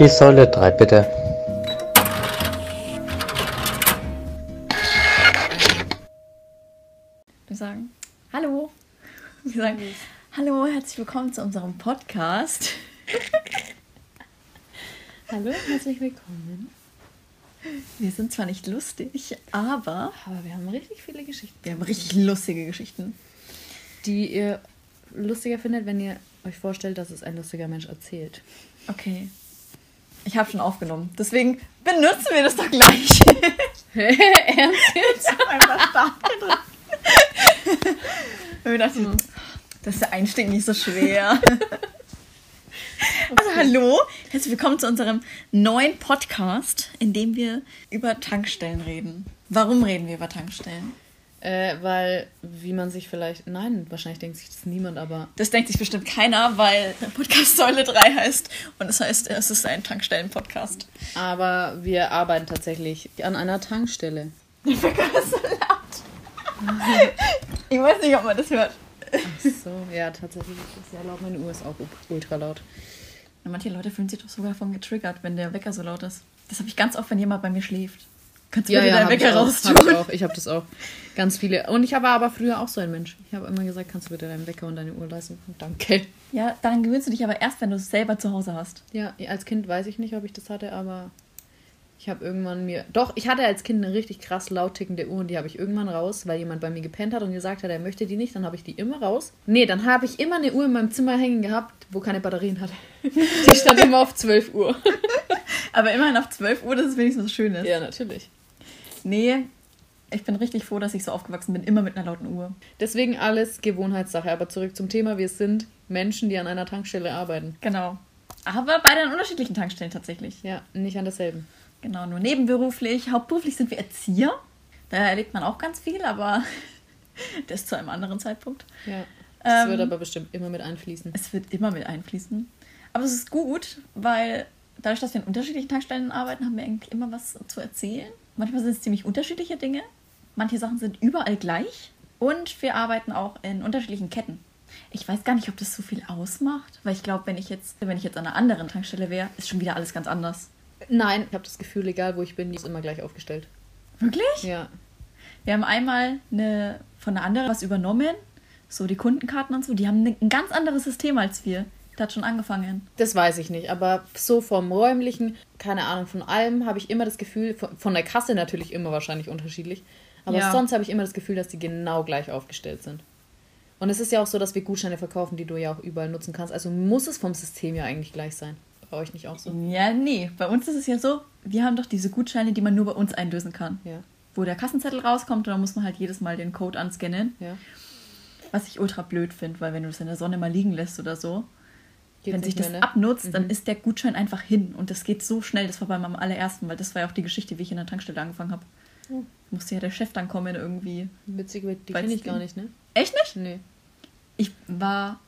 Die Säule 3, bitte. Wir sagen Hallo. Wir sagen Hallo, herzlich willkommen zu unserem Podcast. Hallo, herzlich willkommen. Wir sind zwar nicht lustig, aber Aber wir haben richtig viele Geschichten, wir haben richtig lustige Geschichten. die ihr lustiger findet, wenn ihr euch vorstellt, dass es ein lustiger Mensch erzählt. Okay. Ich habe schon aufgenommen. Deswegen benutzen wir das doch gleich. Ernst Ich habe einfach Start gedrückt. Und wir dachten, das ist der Einstieg nicht so schwer. Also hallo, herzlich willkommen zu unserem neuen Podcast, in dem wir über Tankstellen reden. Warum reden wir über Tankstellen? Äh, weil, wie man sich vielleicht. Nein, wahrscheinlich denkt sich das niemand, aber. Das denkt sich bestimmt keiner, weil der Podcast Säule 3 heißt und das heißt, es ist ein Tankstellen-Podcast. Aber wir arbeiten tatsächlich an einer Tankstelle. Ich weiß nicht, ob man das hört. Ach so, ja, tatsächlich ist sehr laut. Meine Uhr ist auch ultra laut. Manche Leute fühlen sich doch sogar von getriggert, wenn der Wecker so laut ist. Das habe ich ganz oft, wenn jemand bei mir schläft. Kannst du bitte deinen hab ich Wecker raus Hab ich auch. Ich habe das auch. Ganz viele. Und ich war aber früher auch so ein Mensch. Ich habe immer gesagt, kannst du bitte deinen Wecker und deine Uhr leisten? Danke. Ja, daran gewöhnst du dich aber erst, wenn du es selber zu Hause hast. Ja, als Kind weiß ich nicht, ob ich das hatte, aber ich habe irgendwann mir. Doch, ich hatte als Kind eine richtig krass laut tickende Uhr und die habe ich irgendwann raus, weil jemand bei mir gepennt hat und gesagt hat, er möchte die nicht. Dann habe ich die immer raus. Nee, dann habe ich immer eine Uhr in meinem Zimmer hängen gehabt, wo keine Batterien hatte. Die stand immer auf 12 Uhr. Aber immerhin auf 12 Uhr, dass es wenigstens was Schönes. Ja, natürlich. Nee, ich bin richtig froh, dass ich so aufgewachsen bin, immer mit einer lauten Uhr. Deswegen alles Gewohnheitssache. Aber zurück zum Thema. Wir sind Menschen, die an einer Tankstelle arbeiten. Genau. Aber beide an unterschiedlichen Tankstellen tatsächlich. Ja, nicht an derselben. Genau, nur nebenberuflich. Hauptberuflich sind wir Erzieher. Da erlebt man auch ganz viel, aber das zu einem anderen Zeitpunkt. Ja. Das Ähm, wird aber bestimmt immer mit einfließen. Es wird immer mit einfließen. Aber es ist gut, weil dadurch, dass wir in unterschiedlichen Tankstellen arbeiten, haben wir eigentlich immer was zu erzählen. Manchmal sind es ziemlich unterschiedliche Dinge. Manche Sachen sind überall gleich. Und wir arbeiten auch in unterschiedlichen Ketten. Ich weiß gar nicht, ob das so viel ausmacht, weil ich glaube, wenn ich jetzt, wenn ich jetzt an einer anderen Tankstelle wäre, ist schon wieder alles ganz anders. Nein, ich habe das Gefühl, egal wo ich bin, die ist immer gleich aufgestellt. Wirklich? Ja. Wir haben einmal eine, von einer anderen was übernommen, so die Kundenkarten und so. Die haben ein ganz anderes System als wir. Hat schon angefangen. Das weiß ich nicht, aber so vom räumlichen, keine Ahnung, von allem habe ich immer das Gefühl, von, von der Kasse natürlich immer wahrscheinlich unterschiedlich, aber Ja. sonst habe ich immer das Gefühl, dass die genau gleich aufgestellt sind. Und es ist ja auch so, dass wir Gutscheine verkaufen, die du ja auch überall nutzen kannst. Also muss es vom System ja eigentlich gleich sein. Bei euch nicht auch so? Ja, nee. Bei uns ist es ja so, wir haben doch diese Gutscheine, die man nur bei uns einlösen kann. Ja, Wo der Kassenzettel rauskommt und dann muss man halt jedes Mal den Code anscannen. ja. Was ich ultra blöd finde, weil wenn du es in der Sonne mal liegen lässt oder so, Geht wenn sich das mehr, ne? abnutzt, dann Mhm. ist der Gutschein einfach hin. Und das geht so schnell. Das war bei meinem allerersten, weil das war ja auch die Geschichte, wie ich in der Tankstelle angefangen habe. Oh. Musste ja der Chef dann kommen irgendwie. Witzig, die kenne ich gar nicht, ne? Echt nicht? Nee. Ich war.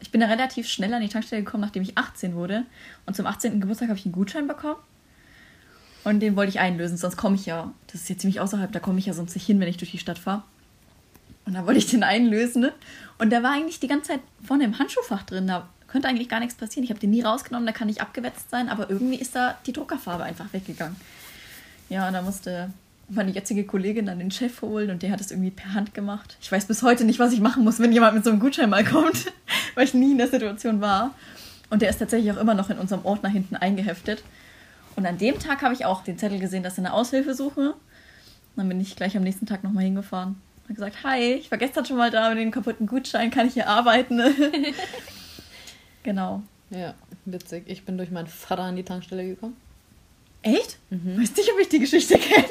Ich bin da relativ schnell an die Tankstelle gekommen, nachdem ich 18 wurde. Und zum 18. Geburtstag habe ich einen Gutschein bekommen. Und den wollte ich einlösen, sonst komme ich ja. Das ist jetzt ziemlich außerhalb, da komme ich ja sonst nicht hin, wenn ich durch die Stadt fahre. Und da wollte ich den einlösen. Ne? Und der war eigentlich die ganze Zeit vorne im Handschuhfach drin. Da könnte eigentlich gar nichts passieren. Ich habe den nie rausgenommen, da kann nicht abgewetzt sein, aber irgendwie ist da die Druckerfarbe einfach weggegangen. Ja, und da musste meine jetzige Kollegin dann den Chef holen und der hat es irgendwie per Hand gemacht. Ich weiß bis heute nicht, was ich machen muss, wenn jemand mit so einem Gutschein mal kommt, weil ich nie in der Situation war. Und der ist tatsächlich auch immer noch in unserem Ordner hinten eingeheftet. Und an dem Tag habe ich auch den Zettel gesehen, dass sie eine Aushilfe suche. Dann bin ich gleich am nächsten Tag nochmal hingefahren. Habe gesagt, hi, ich war gestern schon mal da mit dem kaputten Gutschein, kann ich hier arbeiten? genau. Ja, witzig. Ich bin durch meinen Vater an die Tankstelle gekommen. Echt? Weiß nicht, ob ich die Geschichte kenne.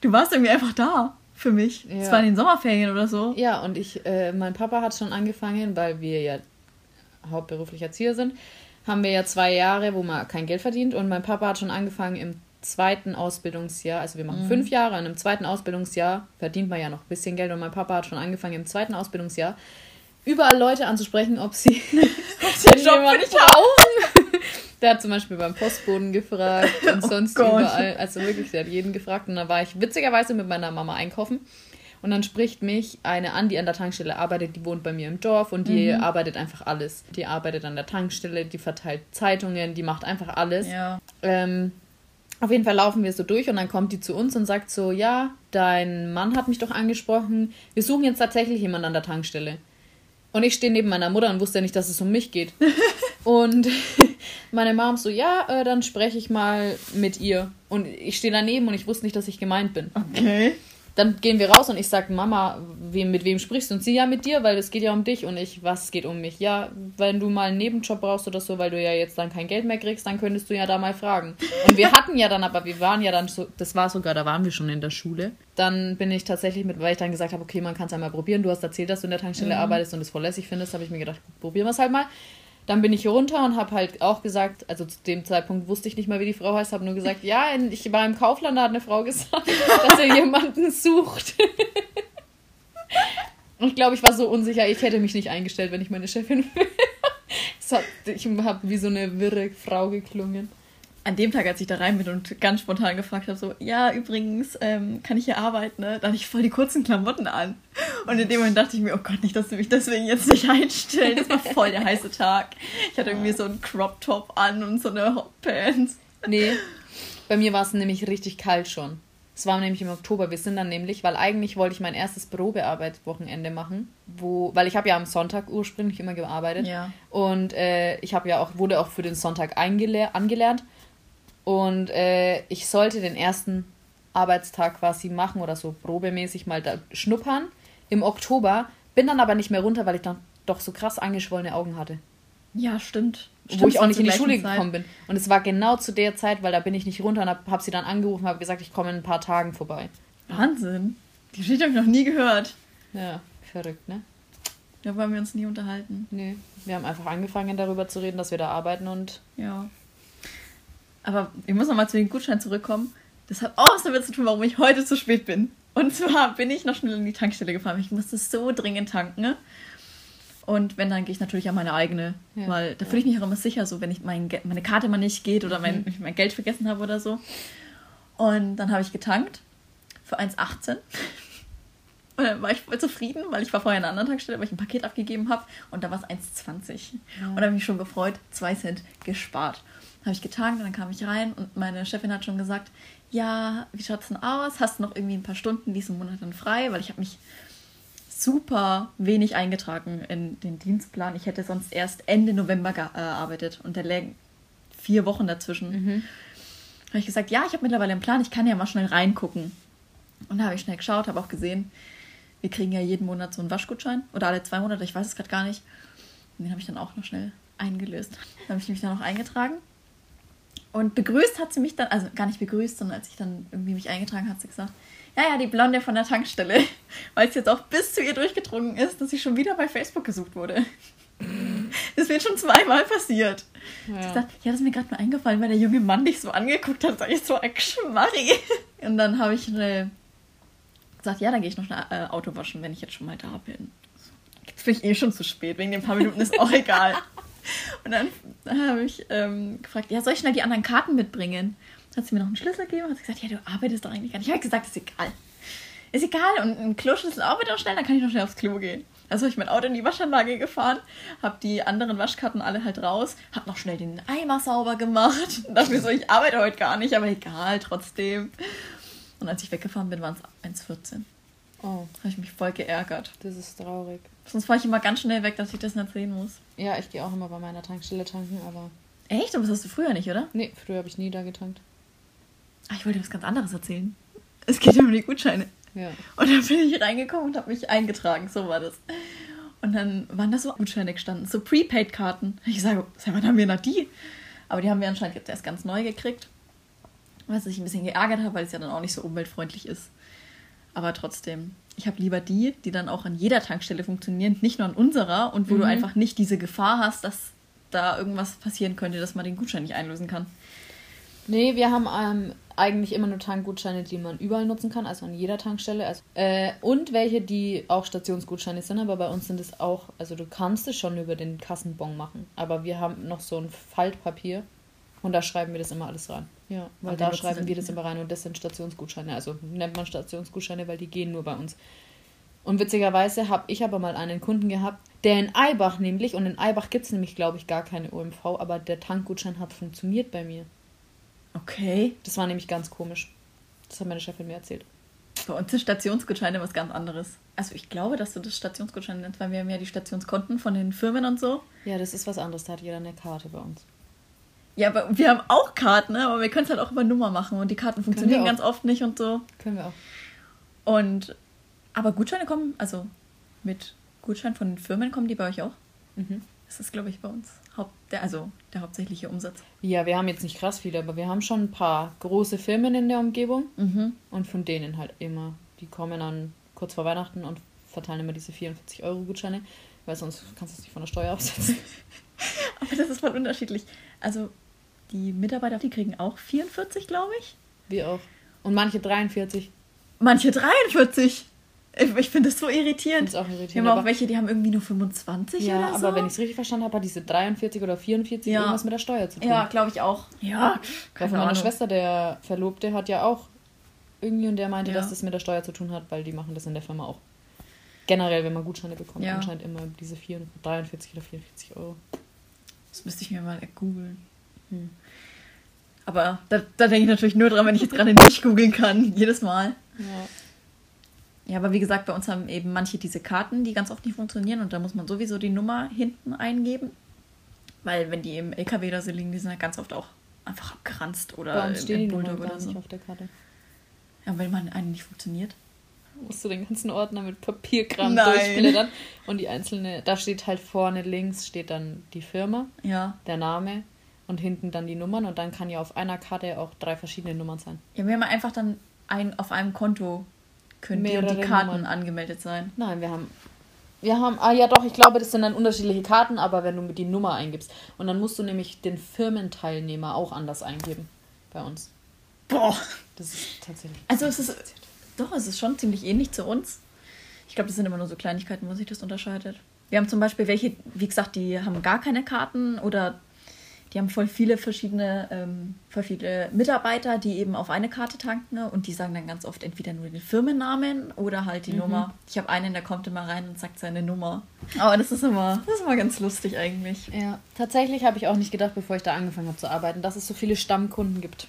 Du warst irgendwie einfach da für mich. Es Ja. war in den Sommerferien oder so. Ja, und ich, äh, mein Papa hat schon angefangen, weil wir ja hauptberuflich Erzieher sind, haben wir ja zwei Jahre, wo man kein Geld verdient. Und mein Papa hat schon angefangen im zweiten Ausbildungsjahr, also wir machen fünf Jahre und im zweiten Ausbildungsjahr verdient man ja noch ein bisschen Geld. Und mein Papa hat schon angefangen im zweiten Ausbildungsjahr überall Leute anzusprechen, ob sie Den Job ich brauchen. Der hat zum Beispiel beim Postboden gefragt und Oh sonst Gott. überall. Also wirklich, der hat jeden gefragt. Und da war ich witzigerweise mit meiner Mama einkaufen. Und dann spricht mich eine an, die an der Tankstelle arbeitet, die wohnt bei mir im Dorf und die Mhm. arbeitet einfach alles. Die arbeitet an der Tankstelle, die verteilt Zeitungen, die macht einfach alles. Ja. Ähm, auf jeden Fall laufen wir so durch und dann kommt die zu uns und sagt so, ja, dein Mann hat mich doch angesprochen. Wir suchen jetzt tatsächlich jemanden an der Tankstelle. Und ich stehe neben meiner Mutter und wusste nicht, dass es um mich geht. und meine Mom so, ja, äh, dann spreche ich mal mit ihr. Und ich stehe daneben und ich wusste nicht, dass ich gemeint bin. Okay. Dann gehen wir raus und ich sage, Mama, wem, mit wem sprichst du? Und sie, ja, mit dir, weil es geht ja um dich. Und ich, was geht um mich? Ja, wenn du mal einen Nebenjob brauchst oder so, weil du ja jetzt dann kein Geld mehr kriegst, dann könntest du ja da mal fragen. Und wir hatten ja dann, aber wir waren ja dann so, das war sogar, da waren wir schon in der Schule. Dann bin ich tatsächlich mit, weil ich dann gesagt habe, okay, man kann es einmal probieren. Du hast erzählt, dass du in der Tankstelle arbeitest und es voll lässig findest, habe ich mir gedacht, probieren wir es halt mal. Dann bin ich runter und habe halt auch gesagt, also zu dem Zeitpunkt wusste ich nicht mal, wie die Frau heißt, habe nur gesagt, ja, ich war im Kaufland, da hat eine Frau gesagt, dass er jemanden sucht. Und ich glaube, ich war so unsicher, ich hätte mich nicht eingestellt, wenn ich meine Chefin wäre. Hat- Ich habe wie so eine wirre Frau geklungen. An dem Tag, als ich da rein bin und ganz spontan gefragt habe, so, ja, übrigens, ähm, kann ich hier arbeiten, ne? Da hatte ich voll die kurzen Klamotten an. Und in dem Moment dachte ich mir, oh Gott, nicht, dass du mich deswegen jetzt nicht einstellst. Das war voll der heiße Tag. Ich hatte irgendwie so einen Crop-Top an und so eine Hotpants. Nee, bei mir war es nämlich richtig kalt schon. Es war nämlich im Oktober. Wir sind dann nämlich, weil eigentlich wollte ich mein erstes Probearbeitswochenende machen, wo, weil ich habe ja am Sonntag ursprünglich immer gearbeitet. Ja. Und äh, ich habe ja auch, wurde auch für den Sonntag angelernt. Und äh, ich sollte den ersten Arbeitstag quasi machen oder so probemäßig mal da schnuppern im Oktober. Bin dann aber nicht mehr runter, weil ich dann doch so krass angeschwollene Augen hatte. Ja, stimmt. wo ich auch Stimmt, nicht in die Schule Zeit. gekommen bin. Und es war genau zu der Zeit, weil da bin ich nicht runter und habe hab sie dann angerufen und habe gesagt, ich komme in ein paar Tagen vorbei. Wahnsinn. Die Geschichte habe ich noch nie gehört. Ja, verrückt, ne? Darüber haben wir uns nie unterhalten. Nee, wir haben einfach angefangen darüber zu reden, dass wir da arbeiten und Ja. Aber ich muss nochmal zu den Gutscheinen zurückkommen. Das hat auch was damit zu tun, warum ich heute zu spät bin. Und zwar bin ich noch schnell in die Tankstelle gefahren. Ich musste so dringend tanken. Ne? Und wenn, dann gehe ich natürlich an meine eigene. Ja. Weil da fühle ich mich auch immer sicher, so wenn ich mein, meine Karte mal nicht geht oder mein, ich mein Geld vergessen habe oder so. Und dann habe ich getankt für 1,18. Und dann war ich voll zufrieden, weil ich war vorher in einer anderen Tankstelle, weil ich ein Paket abgegeben habe und da war es 1,20. Und da habe ich mich schon gefreut, 2 Cent gespart. Habe ich getankt und dann kam ich rein und meine Chefin hat schon gesagt, ja, wie schaut's denn aus? Hast du noch irgendwie ein paar Stunden diesen Monat dann frei? Weil ich habe mich super wenig eingetragen in den Dienstplan. Ich hätte sonst erst Ende November gearbeitet und da lägen vier Wochen dazwischen. Habe ich gesagt, ja, ich habe mittlerweile einen Plan, ich kann ja mal schnell reingucken. Und da habe ich schnell geschaut, habe auch gesehen, wir kriegen ja jeden Monat so einen Waschgutschein oder alle zwei Monate, ich weiß es gerade gar nicht. Und den habe ich dann auch noch schnell eingelöst. Dann habe ich mich dann noch eingetragen. Und begrüßt hat sie mich dann, also gar nicht begrüßt, sondern als ich dann irgendwie mich eingetragen habe, hat sie gesagt, ja, ja, die Blonde von der Tankstelle. Weil es jetzt auch bis zu ihr durchgedrungen ist, dass sie schon wieder bei Facebook gesucht wurde. Das wird schon zweimal passiert. Ich ja. dachte, ja, das ist mir gerade mal eingefallen, weil der junge Mann dich so angeguckt hat, sag ich so ein Schmarri. Und dann habe ich schnell gesagt, ja, dann gehe ich noch schnell äh, Auto waschen, wenn ich jetzt schon mal da bin. Jetzt bin ich eh schon zu spät, wegen den paar Minuten ist auch egal. Und dann habe ich ähm, gefragt, ja, soll ich schnell die anderen Karten mitbringen? Dann hat sie mir noch einen Schlüssel gegeben, hat sie gesagt, ja, du arbeitest doch eigentlich gar nicht. Ich habe gesagt, ist egal. Ist egal und ein Kloschlüssel auch schnell, dann kann ich noch schnell aufs Klo gehen. Also habe ich mein Auto in die Waschanlage gefahren, habe die anderen Waschkarten alle halt raus, habe noch schnell den Eimer sauber gemacht. Und dachte mir so, ich arbeite heute gar nicht, aber egal, trotzdem. Und als ich weggefahren bin, waren es 1,14. Oh, Habe ich mich voll geärgert. das ist traurig. Sonst fahre ich immer ganz schnell weg, dass ich das nicht sehen muss. Ja, ich gehe auch immer bei meiner Tankstelle tanken, aber. Echt? Aber das hast du früher nicht, oder? Nee, früher habe ich nie da getankt. Ah, ich wollte dir was ganz anderes erzählen. Es geht ja um die Gutscheine. Ja. Und dann bin ich reingekommen und habe mich eingetragen, so war das. Und dann waren da so Gutscheine gestanden, so Prepaid-Karten. Ich sage, sag mal, haben wir noch die? Aber die haben wir anscheinend jetzt erst ganz neu gekriegt. Was ich ein bisschen geärgert habe, weil es ja dann auch nicht so umweltfreundlich ist. Aber trotzdem, ich habe lieber die, die dann auch an jeder Tankstelle funktionieren, nicht nur an unserer und wo Mhm. du einfach nicht diese Gefahr hast, dass da irgendwas passieren könnte, dass man den Gutschein nicht einlösen kann. Nee, wir haben ähm, eigentlich immer nur Tankgutscheine, die man überall nutzen kann, also an jeder Tankstelle. Also, äh, und welche, die auch Stationsgutscheine sind, aber bei uns sind es auch, also du kannst es schon über den Kassenbon machen, aber wir haben noch so ein Faltpapier und da schreiben wir das immer alles rein. Ja, weil Aber da schreiben wir das immer rein und das sind Stationsgutscheine. Also nennt man Stationsgutscheine, weil die gehen nur bei uns. Und witzigerweise habe ich aber mal einen Kunden gehabt, der in Eibach nämlich, und in Eibach gibt es nämlich, glaube ich, gar keine OMV, aber der Tankgutschein hat funktioniert bei mir. Okay. Das war nämlich ganz komisch. Das hat meine Chefin mir erzählt. Bei uns sind Stationsgutscheine was ganz anderes. Also ich glaube, dass du das Stationsgutschein nennst, weil wir haben ja die Stationskonten von den Firmen und so. Ja, das ist was anderes. Da hat jeder eine Karte bei uns. Ja, aber wir haben auch Karten, ne? aber wir können es halt auch über Nummer machen und die Karten funktionieren ganz oft nicht und so. Können wir auch. Und aber Gutscheine kommen, also mit Gutschein von den Firmen kommen die bei euch auch? Mhm. Das ist, glaube ich, bei uns Haupt, der, also der hauptsächliche Umsatz. Ja, wir haben jetzt nicht krass viele, aber wir haben schon ein paar große Firmen in der Umgebung. Mhm. Und von denen halt immer. Die kommen dann kurz vor Weihnachten und verteilen immer diese 44 Euro Gutscheine, weil sonst kannst du es nicht von der Steuer absetzen. Aber das ist voll unterschiedlich. Also die Mitarbeiter, die kriegen auch 44, glaube ich. Wir auch. Und manche 43. Manche 43. Ich, ich finde das so irritierend. finde es auch Wir irritierend. haben auch welche, die haben irgendwie nur 25 ja, oder so. aber wenn ich es richtig verstanden habe, hat diese 43 oder 44 Ja. irgendwas mit der Steuer zu tun. Ja, glaube ich auch. Ja, Weil von meiner. Schwester, der Verlobte, hat ja auch irgendwie und der meinte, Ja. dass das mit der Steuer zu tun hat, weil die machen das in der Firma auch. Generell, wenn man Gutscheine bekommt, Ja. anscheinend immer diese 4, 43 oder 44 Euro. Das müsste ich mir mal googeln. Hm. Aber da, da denke ich natürlich nur dran, wenn ich jetzt gerade nicht googeln kann. Jedes Mal. Ja. Ja, aber wie gesagt, bei uns haben eben manche diese Karten, die ganz oft nicht funktionieren und da muss man sowieso die Nummer hinten eingeben. Weil wenn die im LKW oder so liegen, die sind ja ganz oft auch einfach abgeranzt oder uns im, im Bulldog oder so. nicht auf der Karte. Ja, wenn man einen nicht funktioniert. musst du den ganzen Ordner mit Papierkram durchblättern. Und die einzelne, da steht halt vorne links steht dann die Firma, Ja. der Name und hinten dann die Nummern und dann kann ja auf einer Karte auch drei verschiedene Nummern sein. Ja, wir haben einfach dann ein, auf einem Konto können die die Karten Nummern. angemeldet sein. Nein, wir haben. Wir haben, ah ja doch, ich glaube, das sind dann unterschiedliche Karten, aber wenn du mit die Nummer eingibst. Und dann musst du nämlich den Firmenteilnehmer auch anders eingeben bei uns. Boah. Das ist tatsächlich. Also es ist doch, es ist schon ziemlich ähnlich zu uns. Ich glaube, das sind immer nur so Kleinigkeiten, wo sich das unterscheidet. Wir haben zum Beispiel welche, wie gesagt, die haben gar keine Karten oder die haben voll viele verschiedene, ähm, voll viele Mitarbeiter, die eben auf eine Karte tanken ne? und die sagen dann ganz oft entweder nur den Firmennamen oder halt die Nummer. Ich habe einen, der kommt immer rein und sagt seine Nummer. Aber das ist immer, das ist immer ganz lustig eigentlich. Ja, tatsächlich habe ich auch nicht gedacht, bevor ich da angefangen habe zu arbeiten, dass es so viele Stammkunden gibt.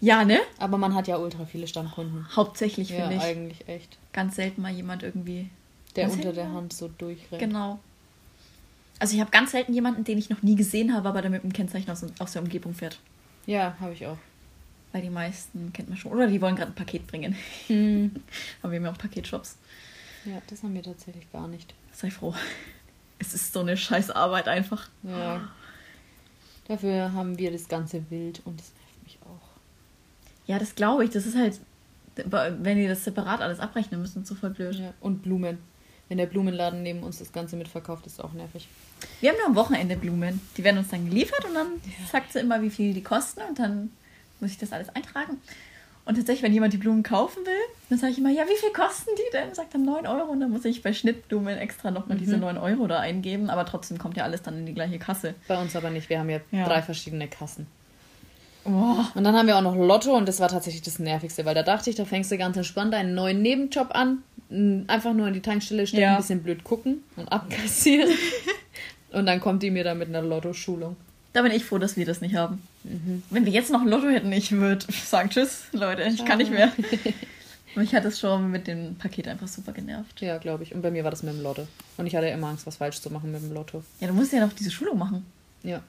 Ja, ne? Aber man hat ja ultra viele Stammkunden. Hauptsächlich Ja, finde ich. eigentlich echt. Ganz selten mal jemand irgendwie. Der unter der Hand so durchrennt. Genau. Also ich habe ganz selten jemanden, den ich noch nie gesehen habe, aber der mit einem Kennzeichen aus, aus der Umgebung fährt. Ja, habe ich auch. Weil die meisten kennt man schon. Oder die wollen gerade ein Paket bringen. Hm. Aber wir haben ja auch Paketshops. Ja, das haben wir tatsächlich gar nicht. Sei froh. Es ist so eine scheiß Arbeit einfach. Ja. Dafür haben wir das ganze Wild und das nervt mich auch. Ja, das glaube ich. Das ist halt, wenn die das separat alles abrechnen müssen, so voll blöd. Ja. Und Blumen. Wenn der Blumenladen neben uns das Ganze mitverkauft, ist auch nervig. Wir haben nur am Wochenende Blumen. Die werden uns dann geliefert und dann sagt sie immer, wie viel die kosten und dann muss ich das alles eintragen. Und tatsächlich, wenn jemand die Blumen kaufen will, dann sage ich immer, ja, wie viel kosten die denn? Sagt dann 9 Euro und dann muss ich bei Schnittblumen extra nochmal diese 9 Euro da eingeben. Aber trotzdem kommt ja alles dann in die gleiche Kasse. Bei uns aber nicht. Wir haben ja, Ja. drei verschiedene Kassen. Oh, Und dann haben wir auch noch Lotto und das war tatsächlich das Nervigste, weil da dachte ich, da fängst du ganz entspannt einen neuen Nebenjob an. Einfach nur in die Tankstelle stellen, Ja. ein bisschen blöd gucken und abkassieren. und dann kommt die mir da mit einer Lotto-Schulung. da bin ich froh, dass wir das nicht haben. Wenn wir jetzt noch ein Lotto hätten, ich würde sagen, tschüss, Leute, ich kann nicht mehr. Mich hat es schon mit dem Paket einfach super genervt. Ja, glaube ich. Und bei mir war das mit dem Lotto. Und ich hatte immer Angst, was falsch zu machen mit dem Lotto. Ja, du musst ja noch diese Schulung machen. Ja.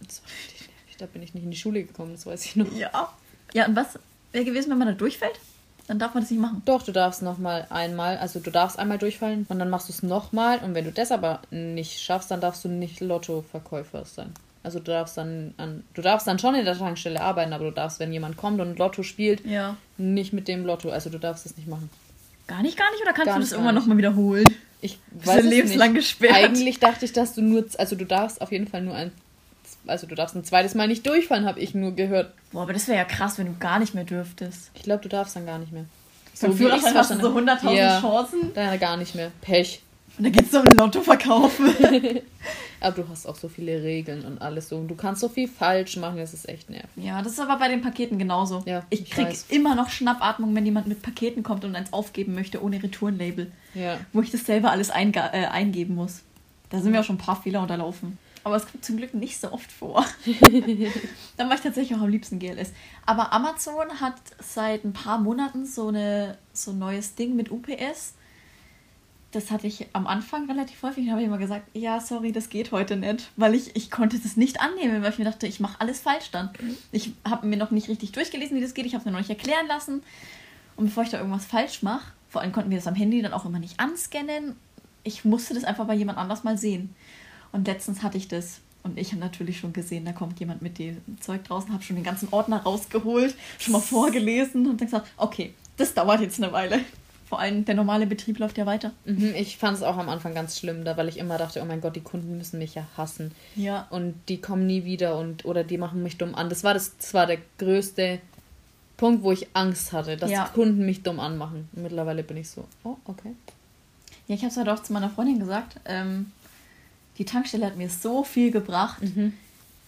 Das war richtig nervig. Da bin ich nicht in die Schule gekommen, das weiß ich noch. Ja. Ja, und was wäre gewesen, wenn man da durchfällt? Dann darf man das nicht machen. Doch, du darfst noch mal einmal, also du darfst einmal durchfallen und dann machst du es nochmal. Und wenn du das aber nicht schaffst, dann darfst du nicht Lotto-Verkäufer sein. Also du darfst dann an, du darfst dann schon in der Tankstelle arbeiten, aber du darfst, wenn jemand kommt und Lotto spielt, Ja. nicht mit dem Lotto. Also du darfst es nicht machen. Gar nicht, gar nicht? Oder kannst Gar du das irgendwann nochmal wiederholen? Ich weiß lebenslang nicht. gesperrt? Eigentlich dachte ich, dass du nur, also du darfst auf jeden Fall nur ein, also du darfst ein zweites Mal nicht durchfallen, habe ich nur gehört. Boah, aber das wäre ja krass, wenn du gar nicht mehr dürftest. Ich glaube, du darfst dann gar nicht mehr. Beim Führerschein ich's hast du so verstanden 100.000 habe. ja, Chancen. Dann gar nicht mehr. Pech. Und da geht es um Lotto verkaufen. aber du hast auch so viele Regeln und alles so. Und du kannst so viel falsch machen, das ist echt nervig. Ja, das ist aber bei den Paketen genauso. Ja, ich ich krieg weiß. immer noch Schnappatmung, wenn jemand mit Paketen kommt und eins aufgeben möchte ohne Retourenlabel. Ja. Wo ich das selber alles äh, eingeben muss. Da sind mir auch schon ein paar Fehler unterlaufen. Aber es kommt zum Glück nicht so oft vor. Dann mache ich tatsächlich auch am liebsten GLS. Aber Amazon hat seit ein paar Monaten so, eine, so ein neues Ding mit UPS. Das hatte ich am Anfang relativ häufig. Da habe ich immer gesagt, ja, sorry, das geht heute nicht. Weil ich, ich konnte das nicht annehmen, weil ich mir dachte, ich mache alles falsch dann. Ich habe mir noch nicht richtig durchgelesen, wie das geht. Ich habe es mir noch nicht erklären lassen. Und bevor ich da irgendwas falsch mache, vor allem konnten wir das am Handy dann auch immer nicht anscannen. Ich musste das einfach bei jemand anders mal sehen. Und letztens hatte ich das. Und ich habe natürlich schon gesehen, da kommt jemand mit dem Zeug draußen, habe schon den ganzen Ordner rausgeholt, schon mal vorgelesen und dann gesagt, okay, das dauert jetzt eine Weile. Vor allem der normale Betrieb läuft ja weiter. Mhm, ich fand es auch am Anfang ganz schlimm, da, weil ich immer dachte, oh mein Gott, die Kunden müssen mich ja hassen. Ja. Und die kommen nie wieder und oder die machen mich dumm an. Das war das, das war der größte Punkt, wo ich Angst hatte, dass Ja. die Kunden mich dumm anmachen. Und mittlerweile bin ich so, oh, okay. Ja, ich habe es halt auch zu meiner Freundin gesagt. Ähm, die Tankstelle hat mir so viel gebracht,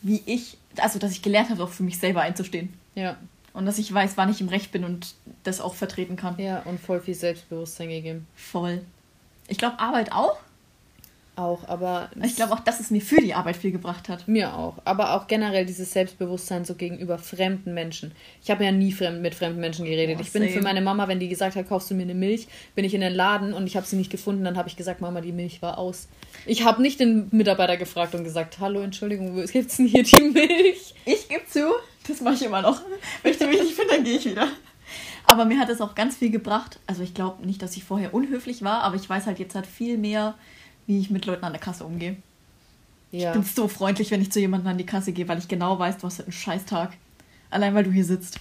wie ich, also dass ich gelernt habe, auch für mich selber einzustehen. Ja. Und dass ich weiß, wann ich im Recht bin und das auch vertreten kann. Ja, und voll viel Selbstbewusstsein gegeben. Voll. Ich glaube, Arbeit auch. Auch, aber Ich glaube auch, dass es mir für die Arbeit viel gebracht hat. Mir auch. Aber auch generell dieses Selbstbewusstsein so gegenüber fremden Menschen. Ich habe ja nie fremd, mit fremden Menschen geredet. Oh, ich bin same. für meine Mama, wenn die gesagt hat, kaufst du mir eine Milch, bin ich in den Laden und ich habe sie nicht gefunden, dann habe ich gesagt, Mama, die Milch war aus. Ich habe nicht den Mitarbeiter gefragt und gesagt, hallo, Entschuldigung, wo gibt's denn hier die Milch? Ich gebe zu, das mache ich immer noch. Wenn ich die mich nicht finde, dann gehe ich wieder. Aber mir hat es auch ganz viel gebracht. Also ich glaube nicht, dass ich vorher unhöflich war, aber ich weiß halt jetzt halt viel mehr, wie ich mit Leuten an der Kasse umgehe. Ja. Ich bin so freundlich, wenn ich zu jemandem an die Kasse gehe, weil ich genau weiß, du hast halt einen Scheißtag. Allein weil du hier sitzt.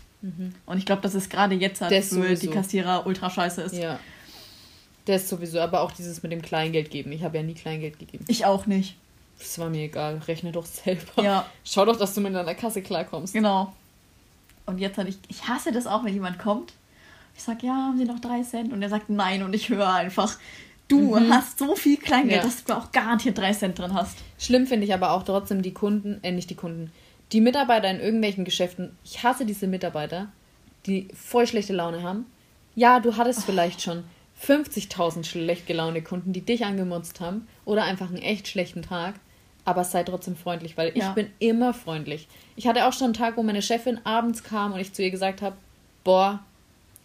Und ich glaube, dass es gerade jetzt halt Das für die. Kassierer ultra scheiße ist. Ja. Das sowieso, aber auch dieses mit dem Kleingeld geben. Ich habe ja nie Kleingeld gegeben. Ich auch nicht. Das war mir egal. Rechne doch selber. Ja. Schau doch, dass du mit deiner Kasse klarkommst. Genau. Und jetzt hatte ich, ich hasse das auch, wenn jemand kommt. Ich sag, ja, haben Sie noch drei Cent? Und er sagt nein und ich höre einfach, du hast so viel Kleingeld, Ja. dass du auch garantiert drei Cent drin hast. Schlimm finde ich aber auch trotzdem die Kunden, äh, nicht die Kunden, die Mitarbeiter in irgendwelchen Geschäften. Ich hasse diese Mitarbeiter, die voll schlechte Laune haben. Ja, du hattest vielleicht schon 50.000 schlecht gelaunte Kunden, die dich angemutzt haben oder einfach einen echt schlechten Tag. Aber sei trotzdem freundlich, weil ich Ja. bin immer freundlich. Ich hatte auch schon einen Tag, wo meine Chefin abends kam und ich zu ihr gesagt habe, boah,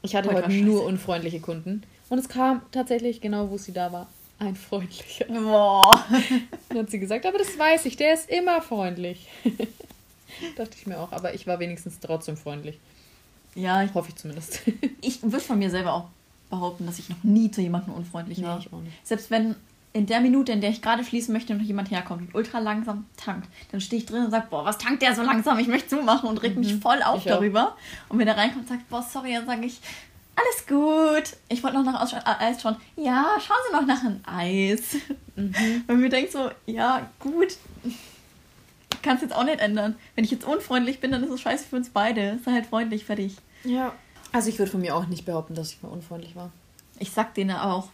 ich hatte Heute heute nur unfreundliche Kunden. Und es kam tatsächlich genau, wo sie da war, ein freundlicher. Boah. Dann hat sie gesagt, aber das weiß ich, der ist immer freundlich. Dachte ich mir auch, aber ich war wenigstens trotzdem freundlich. Ja, ich, Hoffe ich zumindest. ich würde von mir selber auch behaupten, dass ich noch nie zu jemandem unfreundlich Nee, war. ich auch nicht. Selbst wenn in der Minute, in der ich gerade fließen möchte, noch jemand herkommt und ultra langsam tankt, dann stehe ich drin und sage, boah, was tankt der so langsam? Ich möchte zumachen und reg mich voll auf Mhm. Ich auch. darüber. Und wenn er reinkommt und sagt, boah, sorry, dann sage ich, alles gut. Ich wollte noch nach äh, Eis schauen. Ja, schauen Sie noch nach einem Eis. Mhm. Weil mir denkt so, ja, gut. Kann es jetzt auch nicht ändern. Wenn ich jetzt unfreundlich bin, dann ist es scheiße für uns beide. Sei halt freundlich, fertig. Ja. Also ich würde von mir auch nicht behaupten, dass ich mal unfreundlich war. Ich sag denen aber auch,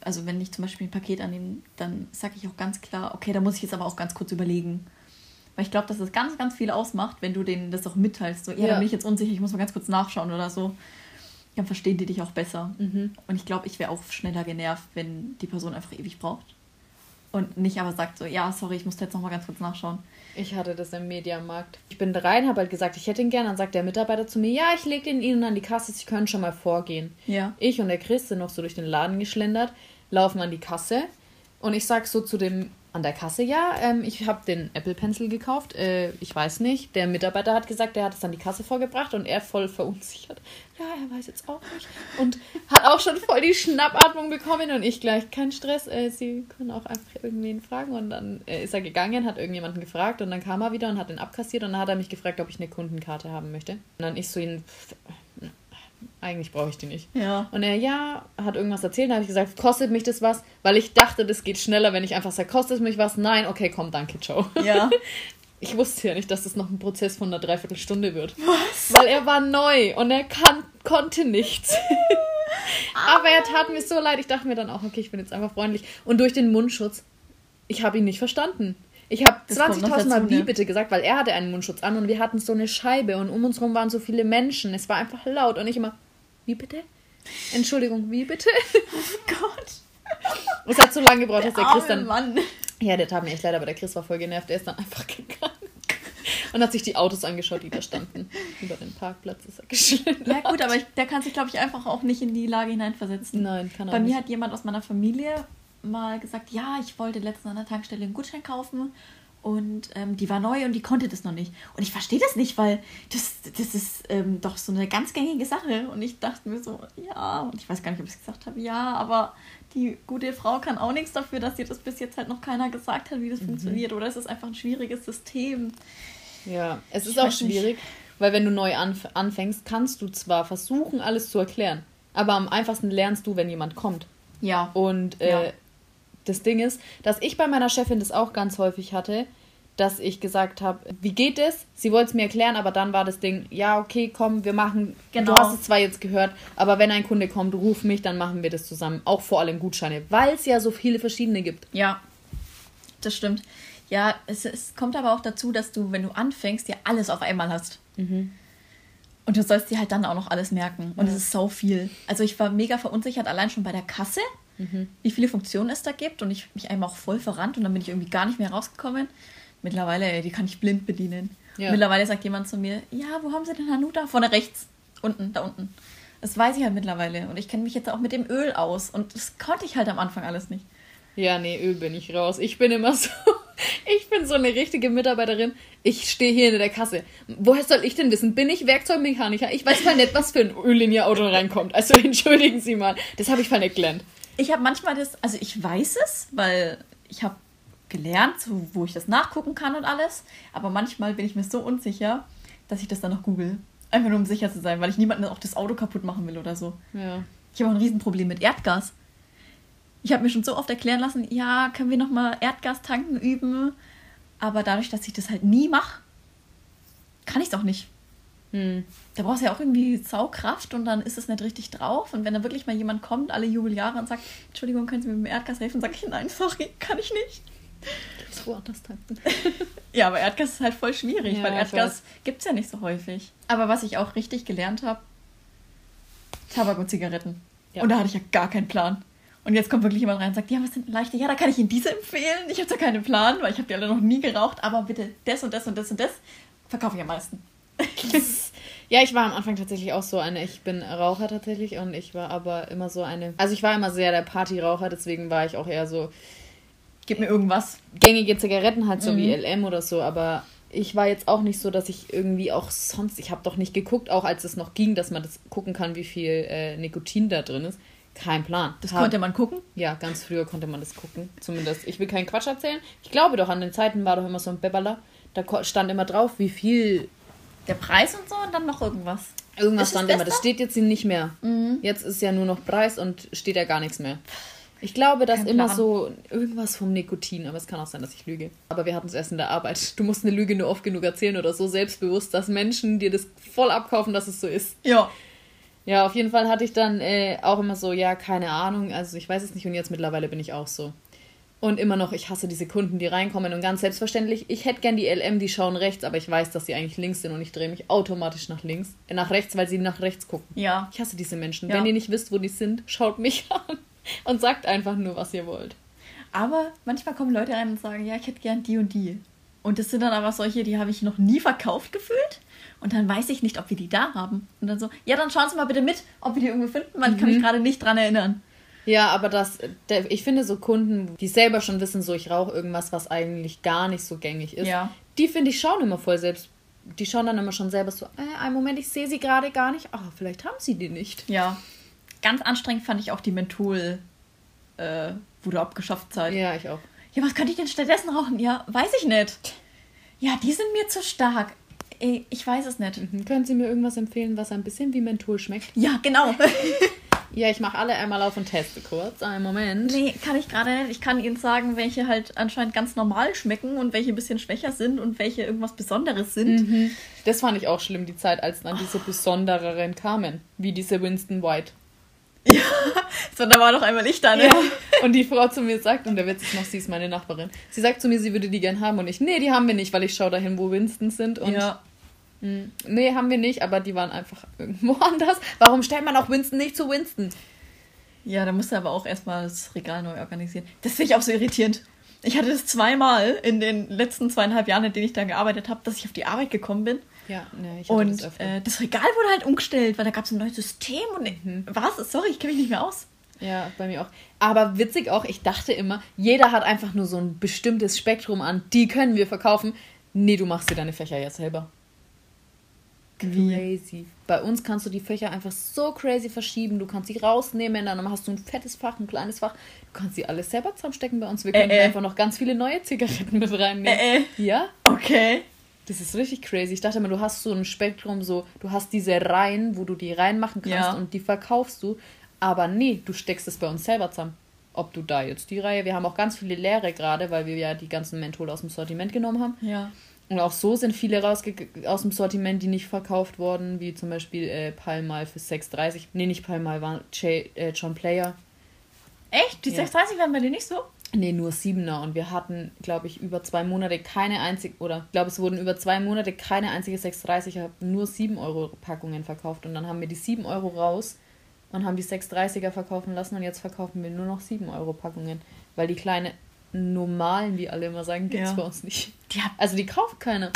also wenn ich zum Beispiel ein Paket annehme, dann sage ich auch ganz klar, okay, da muss ich jetzt aber auch ganz kurz überlegen. Weil ich glaube, dass das ganz, ganz viel ausmacht, wenn du denen das auch mitteilst. So, ja, Ja. da bin ich jetzt unsicher, ich muss mal ganz kurz nachschauen oder so. Dann verstehen die dich auch besser. Mhm. Und ich glaube, ich wäre auch schneller genervt, wenn die Person einfach ewig braucht. Und nicht aber sagt so, ja, sorry, ich muss jetzt noch mal ganz kurz nachschauen. Ich hatte das im Mediamarkt. Ich bin rein, habe halt gesagt, ich hätte ihn gern. Dann sagt der Mitarbeiter zu mir, ja, ich lege den Ihnen an die Kasse, Sie können schon mal vorgehen. Ja. Ich und der Chris sind noch so durch den Laden geschlendert, laufen an die Kasse und ich sag so zu dem an der Kasse, ja, ähm, ich habe den Apple Pencil gekauft, äh, ich weiß nicht. Der Mitarbeiter hat gesagt, der hat es an die Kasse vorgebracht und er voll verunsichert. Ja, er weiß jetzt auch nicht. Und hat auch schon voll die Schnappatmung bekommen und ich gleich, kein Stress, äh, Sie können auch einfach irgendwen fragen. Und dann äh, ist er gegangen, hat irgendjemanden gefragt und dann kam er wieder und hat den abkassiert und dann hat er mich gefragt, ob ich eine Kundenkarte haben möchte. Und dann ich so ihn, pff, eigentlich brauche ich die nicht. Ja. Und er, ja, hat irgendwas erzählt. Dann habe ich gesagt, kostet mich das was? Weil ich dachte, das geht schneller, wenn ich einfach sage, kostet mich was? Nein, okay, komm, danke, ciao. Ja. Ich wusste ja nicht, dass das noch ein Prozess von einer Dreiviertelstunde wird. Was? Weil er war neu und er kann, konnte nichts. Aber er tat mir so leid. Ich dachte mir dann auch, okay, ich bin jetzt einfach freundlich. Und durch den Mundschutz, ich habe ihn nicht verstanden. Ich habe Das kommt noch 20.000 Mal wie ne? bitte gesagt, weil er hatte einen Mundschutz an und wir hatten so eine Scheibe und um uns herum waren so viele Menschen. Es war einfach laut und ich immer, wie bitte? Entschuldigung, wie bitte? Gott. Es hat so lange gebraucht, dass der Chris dann. Mann. Ja, der tat mir echt leid, aber der Chris war voll genervt. Der ist dann einfach gegangen. Und hat sich die Autos angeschaut, die da standen. Über den Parkplatz ist er geschwindelt. Ja gut, aber ich, der kann sich, glaube ich, einfach auch nicht in die Lage hineinversetzen. Nein, kann er Bei mir nicht. hat jemand aus meiner Familie mal gesagt, ja, ich wollte letztens an der Tankstelle einen Gutschein kaufen und ähm, die war neu und die konnte das noch nicht. Und ich verstehe das nicht, weil das, das ist ähm, doch so eine ganz gängige Sache. Und ich dachte mir so, ja, und ich weiß gar nicht, ob ich es gesagt habe, ja, aber die gute Frau kann auch nichts dafür, dass ihr das bis jetzt halt noch keiner gesagt hat, wie Mhm. das funktioniert. Oder es ist einfach ein schwieriges System. Ja, es ist Ich auch weiß nicht. schwierig, weil wenn du neu anf anfängst, kannst du zwar versuchen, alles zu erklären, aber am einfachsten lernst du, wenn jemand kommt. Ja. Und äh, Ja. Das Ding ist, dass ich bei meiner Chefin das auch ganz häufig hatte, dass ich gesagt habe, wie geht es? Sie wollte es mir erklären, aber dann war das Ding, ja, okay, komm, wir machen, Genau. du hast es zwar jetzt gehört, aber wenn ein Kunde kommt, ruf mich, dann machen wir das zusammen. Auch vor allem Gutscheine, weil es ja so viele verschiedene gibt. Ja, das stimmt. Ja, es, es kommt aber auch dazu, dass du, wenn du anfängst, ja alles auf einmal hast. Und du sollst dir halt dann auch noch alles merken. Und es ist so viel. Also ich war mega verunsichert, allein schon bei der Kasse, wie viele Funktionen es da gibt. Und ich mich einmal auch voll verrannt und dann bin ich irgendwie gar nicht mehr rausgekommen. Mittlerweile, ey, die kann ich blind bedienen. Ja. Mittlerweile sagt jemand zu mir, ja, wo haben sie denn Hanuta? Vorne rechts. Unten, da unten. Das weiß ich halt mittlerweile. Und ich kenne mich jetzt auch mit dem Öl aus. Und das konnte ich halt am Anfang alles nicht. Ja, nee, Öl bin ich raus. Ich bin immer so. Ich bin so eine richtige Mitarbeiterin. Ich stehe hier in der Kasse. Woher soll ich denn wissen? Bin ich Werkzeugmechaniker? Ich weiß mal nicht, was für ein Öl in Ihr Auto reinkommt. Also entschuldigen Sie mal. Das habe ich mal nicht gelernt. Ich habe manchmal das, also ich weiß es, weil ich habe gelernt, so, wo ich das nachgucken kann und alles. Aber manchmal bin ich mir so unsicher, dass ich das dann noch google. Einfach nur um sicher zu sein, weil ich niemandem auch das Auto kaputt machen will oder so. Ja. Ich habe auch ein Riesenproblem mit Erdgas. Ich habe mir schon so oft erklären lassen, ja, können wir nochmal Erdgas tanken üben. Aber dadurch, dass ich das halt nie mache, kann ich es auch nicht. Hm. Da brauchst du ja auch irgendwie Saugkraft und dann ist es nicht richtig drauf. Und wenn da wirklich mal jemand kommt, alle Jubeljahre und sagt, Entschuldigung, können Sie mir mit dem Erdgas helfen? Sag ich, nein, sorry, kann ich nicht. Das woanders tanken. Ja, aber Erdgas ist halt voll schwierig, Ja, weil Erdgas gibt es ja nicht so häufig. Aber was ich auch richtig gelernt habe, Tabak und Zigaretten. Ja. Und da hatte ich ja gar keinen Plan. Und jetzt kommt wirklich jemand rein und sagt, ja, was sind denn leichte? Ja, da kann ich Ihnen diese empfehlen. Ich habe da keinen Plan, weil ich habe die alle noch nie geraucht. Aber bitte das und das und das und das verkaufe ich am meisten. Ja, ich war am Anfang tatsächlich auch so eine. Ich bin Raucher tatsächlich und ich war aber immer so eine. Also ich war immer sehr der Partyraucher, deswegen war ich auch eher so Gib mir irgendwas. gängige Zigaretten halt so Mhm. wie LM oder so, aber ich war jetzt auch nicht so, dass ich irgendwie auch sonst, ich habe doch nicht geguckt, auch als es noch ging, dass man das gucken kann, wie viel äh, Nikotin da drin ist. Kein Plan. Das Hab- konnte man gucken. Ja, ganz früher konnte man das gucken. Zumindest, ich will keinen Quatsch erzählen. Ich glaube doch, an den Zeiten war doch immer so ein Bebberler. Da stand immer drauf, wie viel Der Preis und so und dann noch irgendwas. Irgendwas stand immer. Das steht jetzt nicht mehr. Mhm. Jetzt ist ja nur noch Preis und steht ja gar nichts mehr. Ich glaube, dass Kein immer Plan. so irgendwas vom Nikotin, aber es kann auch sein, dass ich lüge. Aber wir hatten es erst in der Arbeit. Du musst eine Lüge nur oft genug erzählen oder so selbstbewusst, dass Menschen dir das voll abkaufen, dass es so ist. Ja. Ja, auf jeden Fall hatte ich dann äh, auch immer so, ja, keine Ahnung, also ich weiß es nicht und jetzt mittlerweile bin ich auch so. Und immer noch, ich hasse diese Kunden, die reinkommen und ganz selbstverständlich, ich hätte gern die LM, die schauen rechts, aber ich weiß, dass sie eigentlich links sind und ich drehe mich automatisch nach links, äh, nach rechts, weil sie nach rechts gucken. Ja. Ich hasse diese Menschen. Ja. Wenn ihr nicht wisst, wo die sind, schaut mich an und sagt einfach nur, was ihr wollt. Aber manchmal kommen Leute rein und sagen, ja, ich hätte gern die und die. Und das sind dann aber solche, die habe ich noch nie verkauft gefühlt. Und dann weiß ich nicht, ob wir die da haben. Und dann so, ja, dann schauen Sie mal bitte mit, ob wir die irgendwo finden, weil ich kann mich gerade nicht dran erinnern. Ja, aber das, der, ich finde so Kunden, die selber schon wissen, so ich rauche irgendwas, was eigentlich gar nicht so gängig ist, Ja. die finde ich schauen immer voll selbst. Die schauen dann immer schon selber so, äh, einen Moment, ich sehe sie gerade gar nicht. Ah, vielleicht haben sie die nicht. Ja. Ganz anstrengend fand ich auch die Menthol, äh, wurde abgeschafft Zeit. Ja, ich auch. Ja, was könnte ich denn stattdessen rauchen? Ja, weiß ich nicht. Ja, die sind mir zu stark. Ich weiß es nicht. Mhm. Können Sie mir irgendwas empfehlen, was ein bisschen wie Menthol schmeckt? Ja, genau. Ja, ich mache alle einmal auf und teste kurz. Einen Moment. Nee, kann ich gerade nicht. Ich kann Ihnen sagen, welche halt anscheinend ganz normal schmecken und welche ein bisschen schwächer sind und welche irgendwas Besonderes sind. Mhm. Das fand ich auch schlimm, die Zeit, als dann diese besondereren kamen. Wie diese Winston White. Ja, so, da war noch einmal Licht da, ne? Ja. Und die Frau zu mir sagt, und der Witz ist noch, sie ist meine Nachbarin, sie sagt zu mir, sie würde die gern haben und ich, nee, die haben wir nicht, weil ich schaue dahin, wo Winston sind und ja. Mh, nee, haben wir nicht, aber die waren einfach irgendwo anders. Warum stellt man auch Winston nicht zu Winston? Ja, da musste aber auch erstmal das Regal neu organisieren. Das finde ich auch so irritierend. Ich hatte das zweimal in den letzten zweieinhalb Jahren, in denen ich da gearbeitet habe, dass ich auf die Arbeit gekommen bin. Ja, nee, ich hatte Und das öfter. äh, das Regal wurde halt umgestellt, weil da gab es ein neues System und Mhm. was? Sorry, ich kenne mich nicht mehr aus. Ja, bei mir auch. Aber witzig auch, ich dachte immer, jeder hat einfach nur so ein bestimmtes Spektrum an, die können wir verkaufen. Nee, du machst dir deine Fächer jetzt selber. Crazy. Bei uns kannst du die Fächer einfach so crazy verschieben. Du kannst sie rausnehmen, dann hast du ein fettes Fach, ein kleines Fach. Du kannst sie alles selber zusammenstecken bei uns. Wir Äh, können äh. einfach noch ganz viele neue Zigaretten mit reinnehmen. Äh, äh. Ja, Okay. das ist richtig crazy. Ich dachte immer, du hast so ein Spektrum, so, du hast diese Reihen, wo du die reinmachen kannst Ja. und die verkaufst du. Aber nee, du steckst es bei uns selber zusammen. Ob du da jetzt die Reihe, wir haben auch ganz viele leere gerade, weil wir ja die ganzen Menthol aus dem Sortiment genommen haben. Ja. Und auch so sind viele rausge aus dem Sortiment, die nicht verkauft wurden, wie zum Beispiel äh, Palmal für 6,30. Nee, nicht Palmal, war J, äh, John Player. Echt? Die Ja. 630 waren bei dir nicht so? Nee, nur Siebener. Und wir hatten, glaube ich, über zwei Monate keine einzige, oder ich glaube, es wurden über zwei Monate keine einzige 630er, nur 7 Euro Packungen verkauft. Und dann haben wir die 7 Euro raus und haben die 630er verkaufen lassen und jetzt verkaufen wir nur noch 7 Euro Packungen. Weil die kleine normalen, wie alle immer sagen, gibt es Ja. bei uns nicht. Die hat, Also die kauft keiner.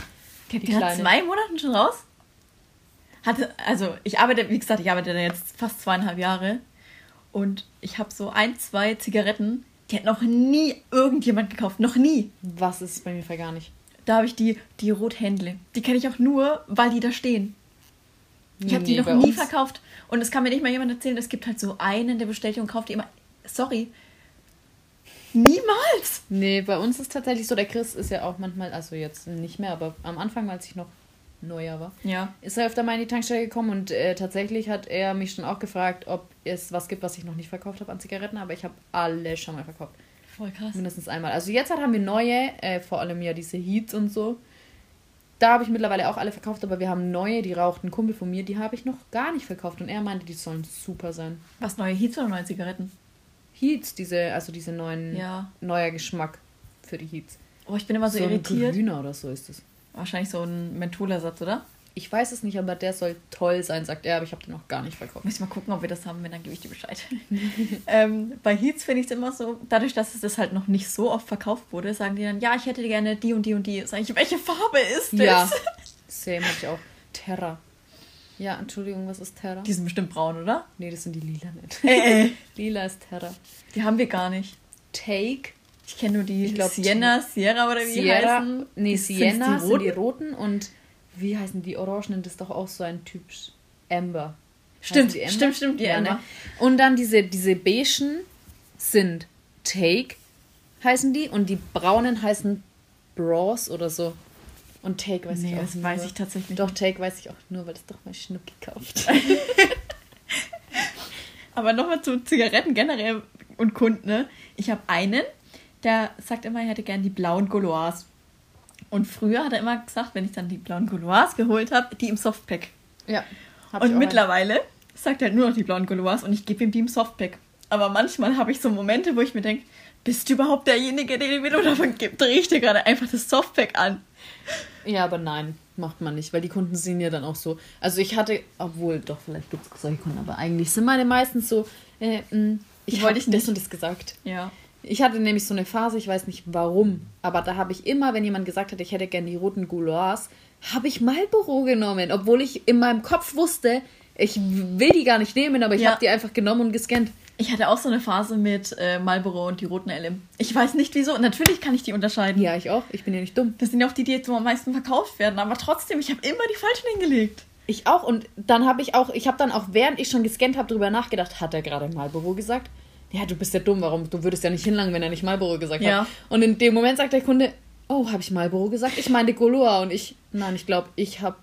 die hat nach zwei Monaten schon raus? Hatte, also ich arbeite, wie gesagt, ich arbeite da jetzt fast zweieinhalb Jahre und ich habe so ein, zwei Zigaretten, die hat noch nie irgendjemand gekauft. Noch nie. Was ist bei mir für gar nicht? Da habe ich die, die Rothändle. Die kenne ich auch nur, weil die da stehen. Ich habe die Nee, noch bei nie uns- verkauft. Und es kann mir nicht mal jemand erzählen, es gibt halt so einen, der bestellt die und kauft die immer. Sorry. Niemals! Nee, bei uns ist tatsächlich so, der Chris ist ja auch manchmal, also jetzt nicht mehr, aber am Anfang, als ich noch neuer war, Ja. ist er öfter mal in die Tankstelle gekommen und äh, tatsächlich hat er mich schon auch gefragt, ob es was gibt, was ich noch nicht verkauft habe an Zigaretten, aber ich habe alle schon mal verkauft. Voll krass. Mindestens einmal. Also jetzt halt haben wir neue, äh, vor allem ja diese Heats und so. Da habe ich mittlerweile auch alle verkauft, aber wir haben neue, die raucht ein Kumpel von mir, die habe ich noch gar nicht verkauft und er meinte, die sollen super sein. Was neue Heats oder neue Zigaretten? Heats, diese, also diese neuen, Ja. neuer Geschmack für die Heats. Oh, ich bin immer so, ein irritiert. grüner oder so ist es. Wahrscheinlich so ein Mentholersatz, oder? Ich weiß es nicht, aber der soll toll sein, sagt er, aber ich habe den noch gar nicht verkauft. Muss ich mal gucken, ob wir das haben, wenn dann gebe ich dir Bescheid. ähm, bei Heats finde ich es immer so, dadurch, dass es das halt noch nicht so oft verkauft wurde, sagen die dann, ja, ich hätte gerne die und die und die. Sag ich, welche Farbe ist das? Ja, same hatte ich auch. Terra. Ja, Entschuldigung, was ist Terra? Die sind bestimmt braun, oder? nee, das sind die lila nicht. Äh, äh. lila ist Terra. Die haben wir gar nicht. Take, Ich kenne nur die Ich glaub, Sienna, Sierra oder wie die Sierra, heißen. nee, Sienna die sind die roten? und wie heißen die Orangenen? Das ist doch auch so ein Typ Amber. Stimmt, die Amber? stimmt, stimmt, die ja, Amber. Ne? Und dann diese, diese beigen sind Take, heißen die, und die braunen heißen Bros oder so. Und Take weiß Nee, ich auch das nur. weiß ich tatsächlich Doch, nicht. Take weiß ich auch nur, weil das doch mal Schnuck gekauft. Aber nochmal zu Zigaretten generell und Kunden. Ne? Ich habe einen, der sagt immer, er hätte gern die blauen Gauloise. Und früher hat er immer gesagt, wenn ich dann die blauen Gauloise geholt habe, die im Softpack. ja. Und mittlerweile sagt er halt nur noch die blauen Gauloise und ich gebe ihm die im Softpack. Aber manchmal habe ich so Momente, wo ich mir denke, bist du überhaupt derjenige, der mir davon gibt? Dreh ich dir gerade einfach das Softpack an. Ja, aber nein, macht man nicht, weil die Kunden sind ja dann auch so. Also ich hatte, obwohl, doch, vielleicht gibt es solche Kunden, aber eigentlich sind meine meistens so, äh, mh, ich Die wollte ich ich das nicht. und das gesagt. Ja. Ich hatte nämlich so eine Phase, ich weiß nicht warum, aber da habe ich immer, wenn jemand gesagt hat, ich hätte gern die roten Gouloirs, habe ich Marlboro genommen, obwohl ich in meinem Kopf wusste, ich will die gar nicht nehmen, aber ich Ja. habe die einfach genommen und gescannt. Ich hatte auch so eine Phase mit äh, Marlboro und die roten LM. Ich weiß nicht wieso. Natürlich kann ich die unterscheiden. Ja, ich auch. Ich bin ja nicht dumm. Das sind ja auch die, die jetzt am meisten verkauft werden. Aber trotzdem, ich habe immer die falschen hingelegt. Ich auch. Und dann habe ich auch, ich habe dann auch, während ich schon gescannt habe, darüber nachgedacht, hat er gerade Marlboro gesagt? Ja, du bist ja dumm, warum? Du würdest ja nicht hinlangen, wenn er nicht Marlboro gesagt Ja. hat. Und in dem Moment sagt der Kunde, oh, habe ich Marlboro gesagt? Ich meine Goloa. Und ich, nein, ich glaube, ich habe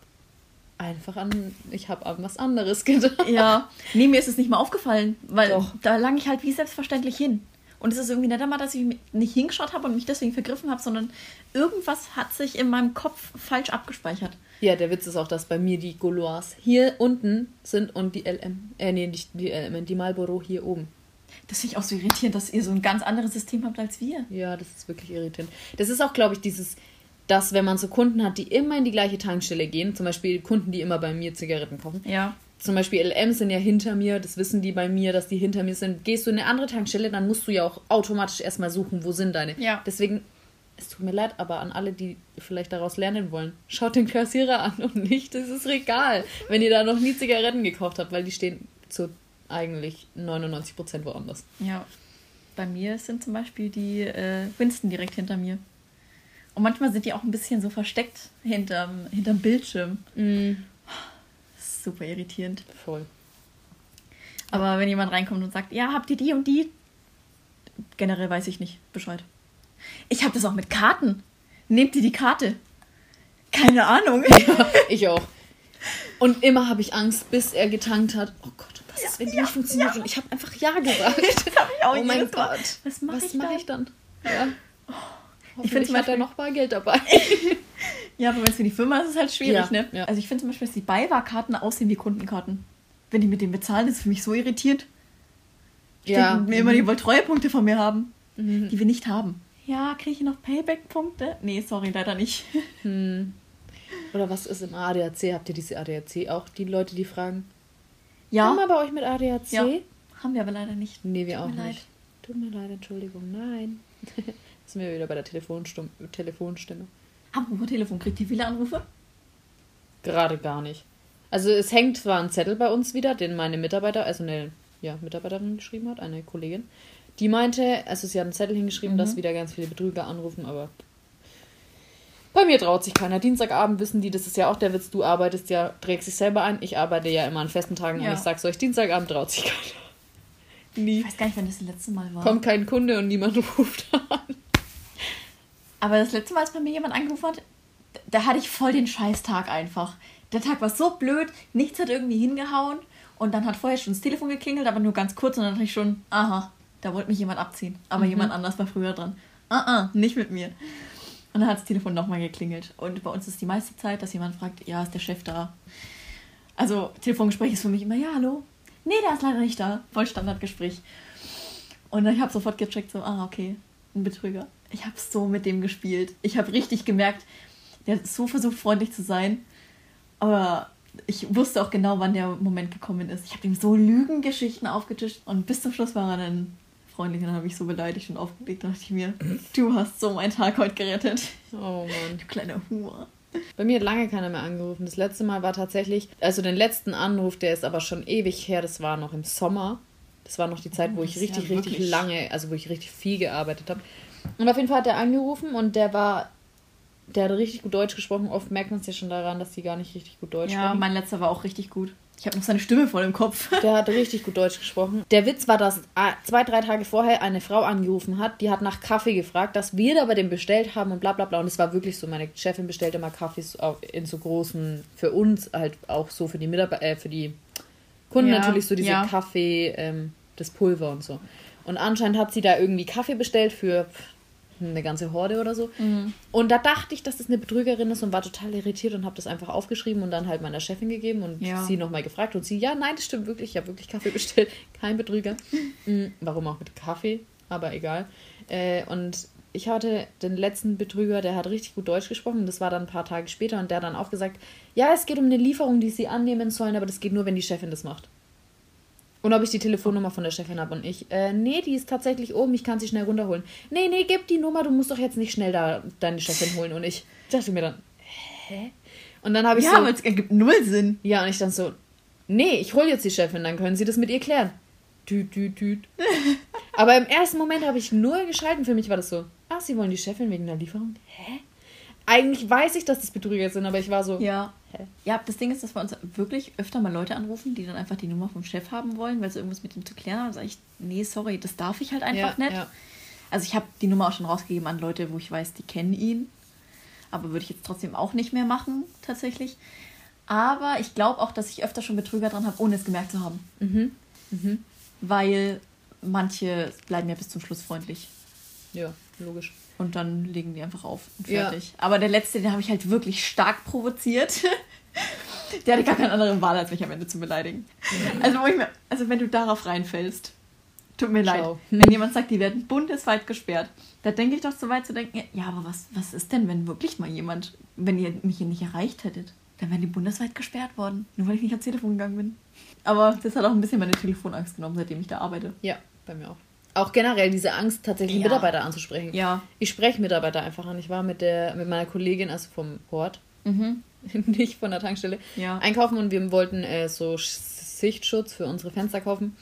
einfach an, ich habe an was anderes gedacht. Ja. Nee, mir ist es nicht mal aufgefallen, weil Doch. da lang ich halt wie selbstverständlich hin. Und es ist irgendwie nicht einmal, dass ich nicht hingeschaut habe und mich deswegen vergriffen habe, sondern irgendwas hat sich in meinem Kopf falsch abgespeichert. Ja, der Witz ist auch, dass bei mir die Gaulois hier unten sind und die LM, äh, nee, nicht die LM, die Marlboro hier oben. Das finde ich auch so irritierend, dass ihr so ein ganz anderes System habt als wir. Ja, das ist wirklich irritierend. Das ist auch, glaube ich, dieses, dass wenn man so Kunden hat, die immer in die gleiche Tankstelle gehen, zum Beispiel Kunden, die immer bei mir Zigaretten kaufen. Ja. Zum Beispiel LM sind ja hinter mir, das wissen die bei mir, dass die hinter mir sind. Gehst du in eine andere Tankstelle, dann musst du ja auch automatisch erstmal suchen, wo sind deine. Ja. Deswegen, es tut mir leid, aber an alle, die vielleicht daraus lernen wollen, schaut den Kassierer an und nicht dieses Regal, wenn ihr da noch nie Zigaretten gekauft habt, weil die stehen zu eigentlich 99% woanders. Ja. Bei mir sind zum Beispiel die äh, Winston direkt hinter mir. Und manchmal sind die auch ein bisschen so versteckt hinterm, hinterm Bildschirm. Ist super irritierend. Voll. Aber wenn jemand reinkommt und sagt, ja, habt ihr die und die? Generell weiß ich nicht Bescheid. Ich habe das auch mit Karten. Nehmt ihr die Karte? Keine Ahnung. Ich auch. Und immer habe ich Angst, bis er getankt hat. Oh Gott, was ist, wenn die nicht funktioniert? Und ich habe einfach Ja gesagt. Das habe ich auch oh mein. Gott. Was mache ich, mach dann? ich dann? Ja. Ich finde zum Beispiel- noch Bargeld dabei. Ja, aber wenn es für die Firma ist, ist es halt schwierig, Ja, ne? ja. Also ich finde zum Beispiel, dass die Beiwahrkarten aussehen wie Kundenkarten. Wenn die mit denen bezahlen, ist es für mich so irritierend. Ja. Die mir immer mhm. die wollen Treuepunkte von mir haben, Mhm. die wir nicht haben. Ja, kriege ich noch Payback-Punkte? Nee, sorry, leider nicht. Hm. Oder was ist im ADAC? Habt ihr diese ADAC auch? Die Leute, die fragen, Ja, haben wir bei euch mit ADAC? Ja. haben wir aber leider nicht. Nee, wir Tut auch mir leid. nicht. Tut mir leid, Entschuldigung, nein. Sind wir wieder bei der Telefonstimme. Telefonstimme. Apropos Telefon, kriegt ihr viele Anrufe? Gerade gar nicht. Also es hängt zwar ein Zettel bei uns wieder, den meine Mitarbeiter, also eine ja, Mitarbeiterin geschrieben hat, eine Kollegin. Die meinte, also sie hat einen Zettel hingeschrieben, Mhm. dass wieder ganz viele Betrüger anrufen, aber bei mir traut sich keiner. Dienstagabend wissen die, das ist ja auch der Witz, du arbeitest ja, trägst dich selber ein. Ich arbeite ja immer an festen Tagen Ja. und ich sag's euch, Dienstagabend traut sich keiner. Nie. Ich weiß gar nicht, wann das, das letzte Mal war. Kommt kein Kunde und niemand ruft an. Aber das letzte Mal, als bei mir jemand angerufen hat, da hatte ich voll den Scheißtag einfach. Der Tag war so blöd, nichts hat irgendwie hingehauen. Und dann hat vorher schon das Telefon geklingelt, aber nur ganz kurz. Und dann hatte ich schon, aha, da wollte mich jemand abziehen. Aber jemand anders war früher dran. Ah, ah, nicht mit mir. Und dann hat das Telefon nochmal geklingelt. Und bei uns ist die meiste Zeit, dass jemand fragt, ja, ist der Chef da? Also, Telefongespräch ist für mich immer, ja, hallo? Nee, der ist leider nicht da. Voll Standardgespräch. Und ich habe sofort gecheckt, so, ah, okay, ein Betrüger. Ich habe so mit dem gespielt. Ich habe richtig gemerkt, der hat so versucht, freundlich zu sein. Aber ich wusste auch genau, wann der Moment gekommen ist. Ich habe ihm so Lügengeschichten aufgetischt und bis zum Schluss war er dann freundlich und dann habe ich so beleidigt und aufgelegt. Da dachte ich mir, du hast so meinen Tag heute gerettet. Oh Mann. Du kleiner Hure. Bei mir hat lange keiner mehr angerufen. Das letzte Mal war tatsächlich, also den letzten Anruf, der ist aber schon ewig her, das war noch im Sommer. Das war noch die Zeit, wo Oh, ich das ist ja richtig, richtig lange, also wo ich richtig viel gearbeitet habe. Und auf jeden Fall hat er angerufen und der war, der hat richtig gut Deutsch gesprochen. Oft merkt man es ja schon daran, dass die gar nicht richtig gut Deutsch Ja, sprechen. mein letzter war auch richtig gut. Ich habe noch seine Stimme voll im Kopf. Der hat richtig gut Deutsch gesprochen. Der Witz war, dass äh, zwei, drei Tage vorher eine Frau angerufen hat, die hat nach Kaffee gefragt, dass wir da bei dem bestellt haben und bla bla bla. Und es war wirklich so, meine Chefin bestellt immer Kaffees in so großen, für uns halt auch so für die Mitarbeiter, äh, für die Kunden Ja, natürlich so diese ja. Kaffee, ähm, das Pulver und so. Und anscheinend hat sie da irgendwie Kaffee bestellt für eine ganze Horde oder so. Und da dachte ich, dass das eine Betrügerin ist und war total irritiert und habe das einfach aufgeschrieben und dann halt meiner Chefin gegeben und Ja. sie nochmal gefragt und sie, ja, nein, das stimmt wirklich, ich habe wirklich Kaffee bestellt, kein Betrüger. Mhm, Warum auch mit Kaffee, aber egal. Äh, und ich hatte den letzten Betrüger, der hat richtig gut Deutsch gesprochen, das war dann ein paar Tage später und der hat dann auch gesagt, ja, es geht um eine Lieferung, die sie annehmen sollen, aber das geht nur, wenn die Chefin das macht. Und ob ich die Telefonnummer von der Chefin habe und ich, äh, nee, die ist tatsächlich oben, ich kann sie schnell runterholen. Nee, nee, gib die Nummer, du musst doch jetzt nicht schnell da deine Chefin holen. Und ich dachte mir dann, hä? Und dann habe ich Ja, so, aber es ergibt null Sinn. ja, und ich dann so, nee, ich hole jetzt die Chefin, dann können sie das mit ihr klären. Tüt, tüt, tüt. Aber im ersten Moment habe ich nur geschalten. Für mich war das so, ach, sie wollen die Chefin wegen der Lieferung? Hä? Eigentlich weiß ich, dass das Betrüger sind, aber ich war so, Ja. Ja, das Ding ist, dass wir uns wirklich öfter mal Leute anrufen, die dann einfach die Nummer vom Chef haben wollen, weil sie irgendwas mit ihm zu klären haben. Da sage ich, nee, sorry, das darf ich halt einfach ja, nicht. Ja. Also ich habe die Nummer auch schon rausgegeben an Leute, wo ich weiß, die kennen ihn. Aber würde ich jetzt trotzdem auch nicht mehr machen, tatsächlich. Aber ich glaube auch, dass ich öfter schon Betrüger dran habe, ohne es gemerkt zu haben. Mhm. Mhm. Weil manche bleiben ja bis zum Schluss freundlich. Ja, logisch. Und dann legen die einfach auf und Ja. fertig. Aber der letzte, den habe ich halt wirklich stark provoziert. der hatte gar keine andere Wahl, als mich am Ende zu beleidigen. Also, wo ich mir, also wenn du darauf reinfällst, tut mir leid. Ciao. Wenn jemand sagt, die werden bundesweit gesperrt, da denke ich doch so weit zu denken, ja, aber was, was ist denn, wenn wirklich mal jemand, wenn ihr mich hier nicht erreicht hättet, dann wären die bundesweit gesperrt worden. Nur weil ich nicht ans Telefon gegangen bin. Aber das hat auch ein bisschen meine Telefonangst genommen, seitdem ich da arbeite. Ja, bei mir auch. Auch generell diese Angst, tatsächlich Ja. Mitarbeiter anzusprechen. Ja. Ich spreche Mitarbeiter einfach an. Ich war mit der mit meiner Kollegin, also vom Port, Mhm. nicht von der Tankstelle, Ja. einkaufen und wir wollten äh, so Sch- Sichtschutz für unsere Fenster kaufen.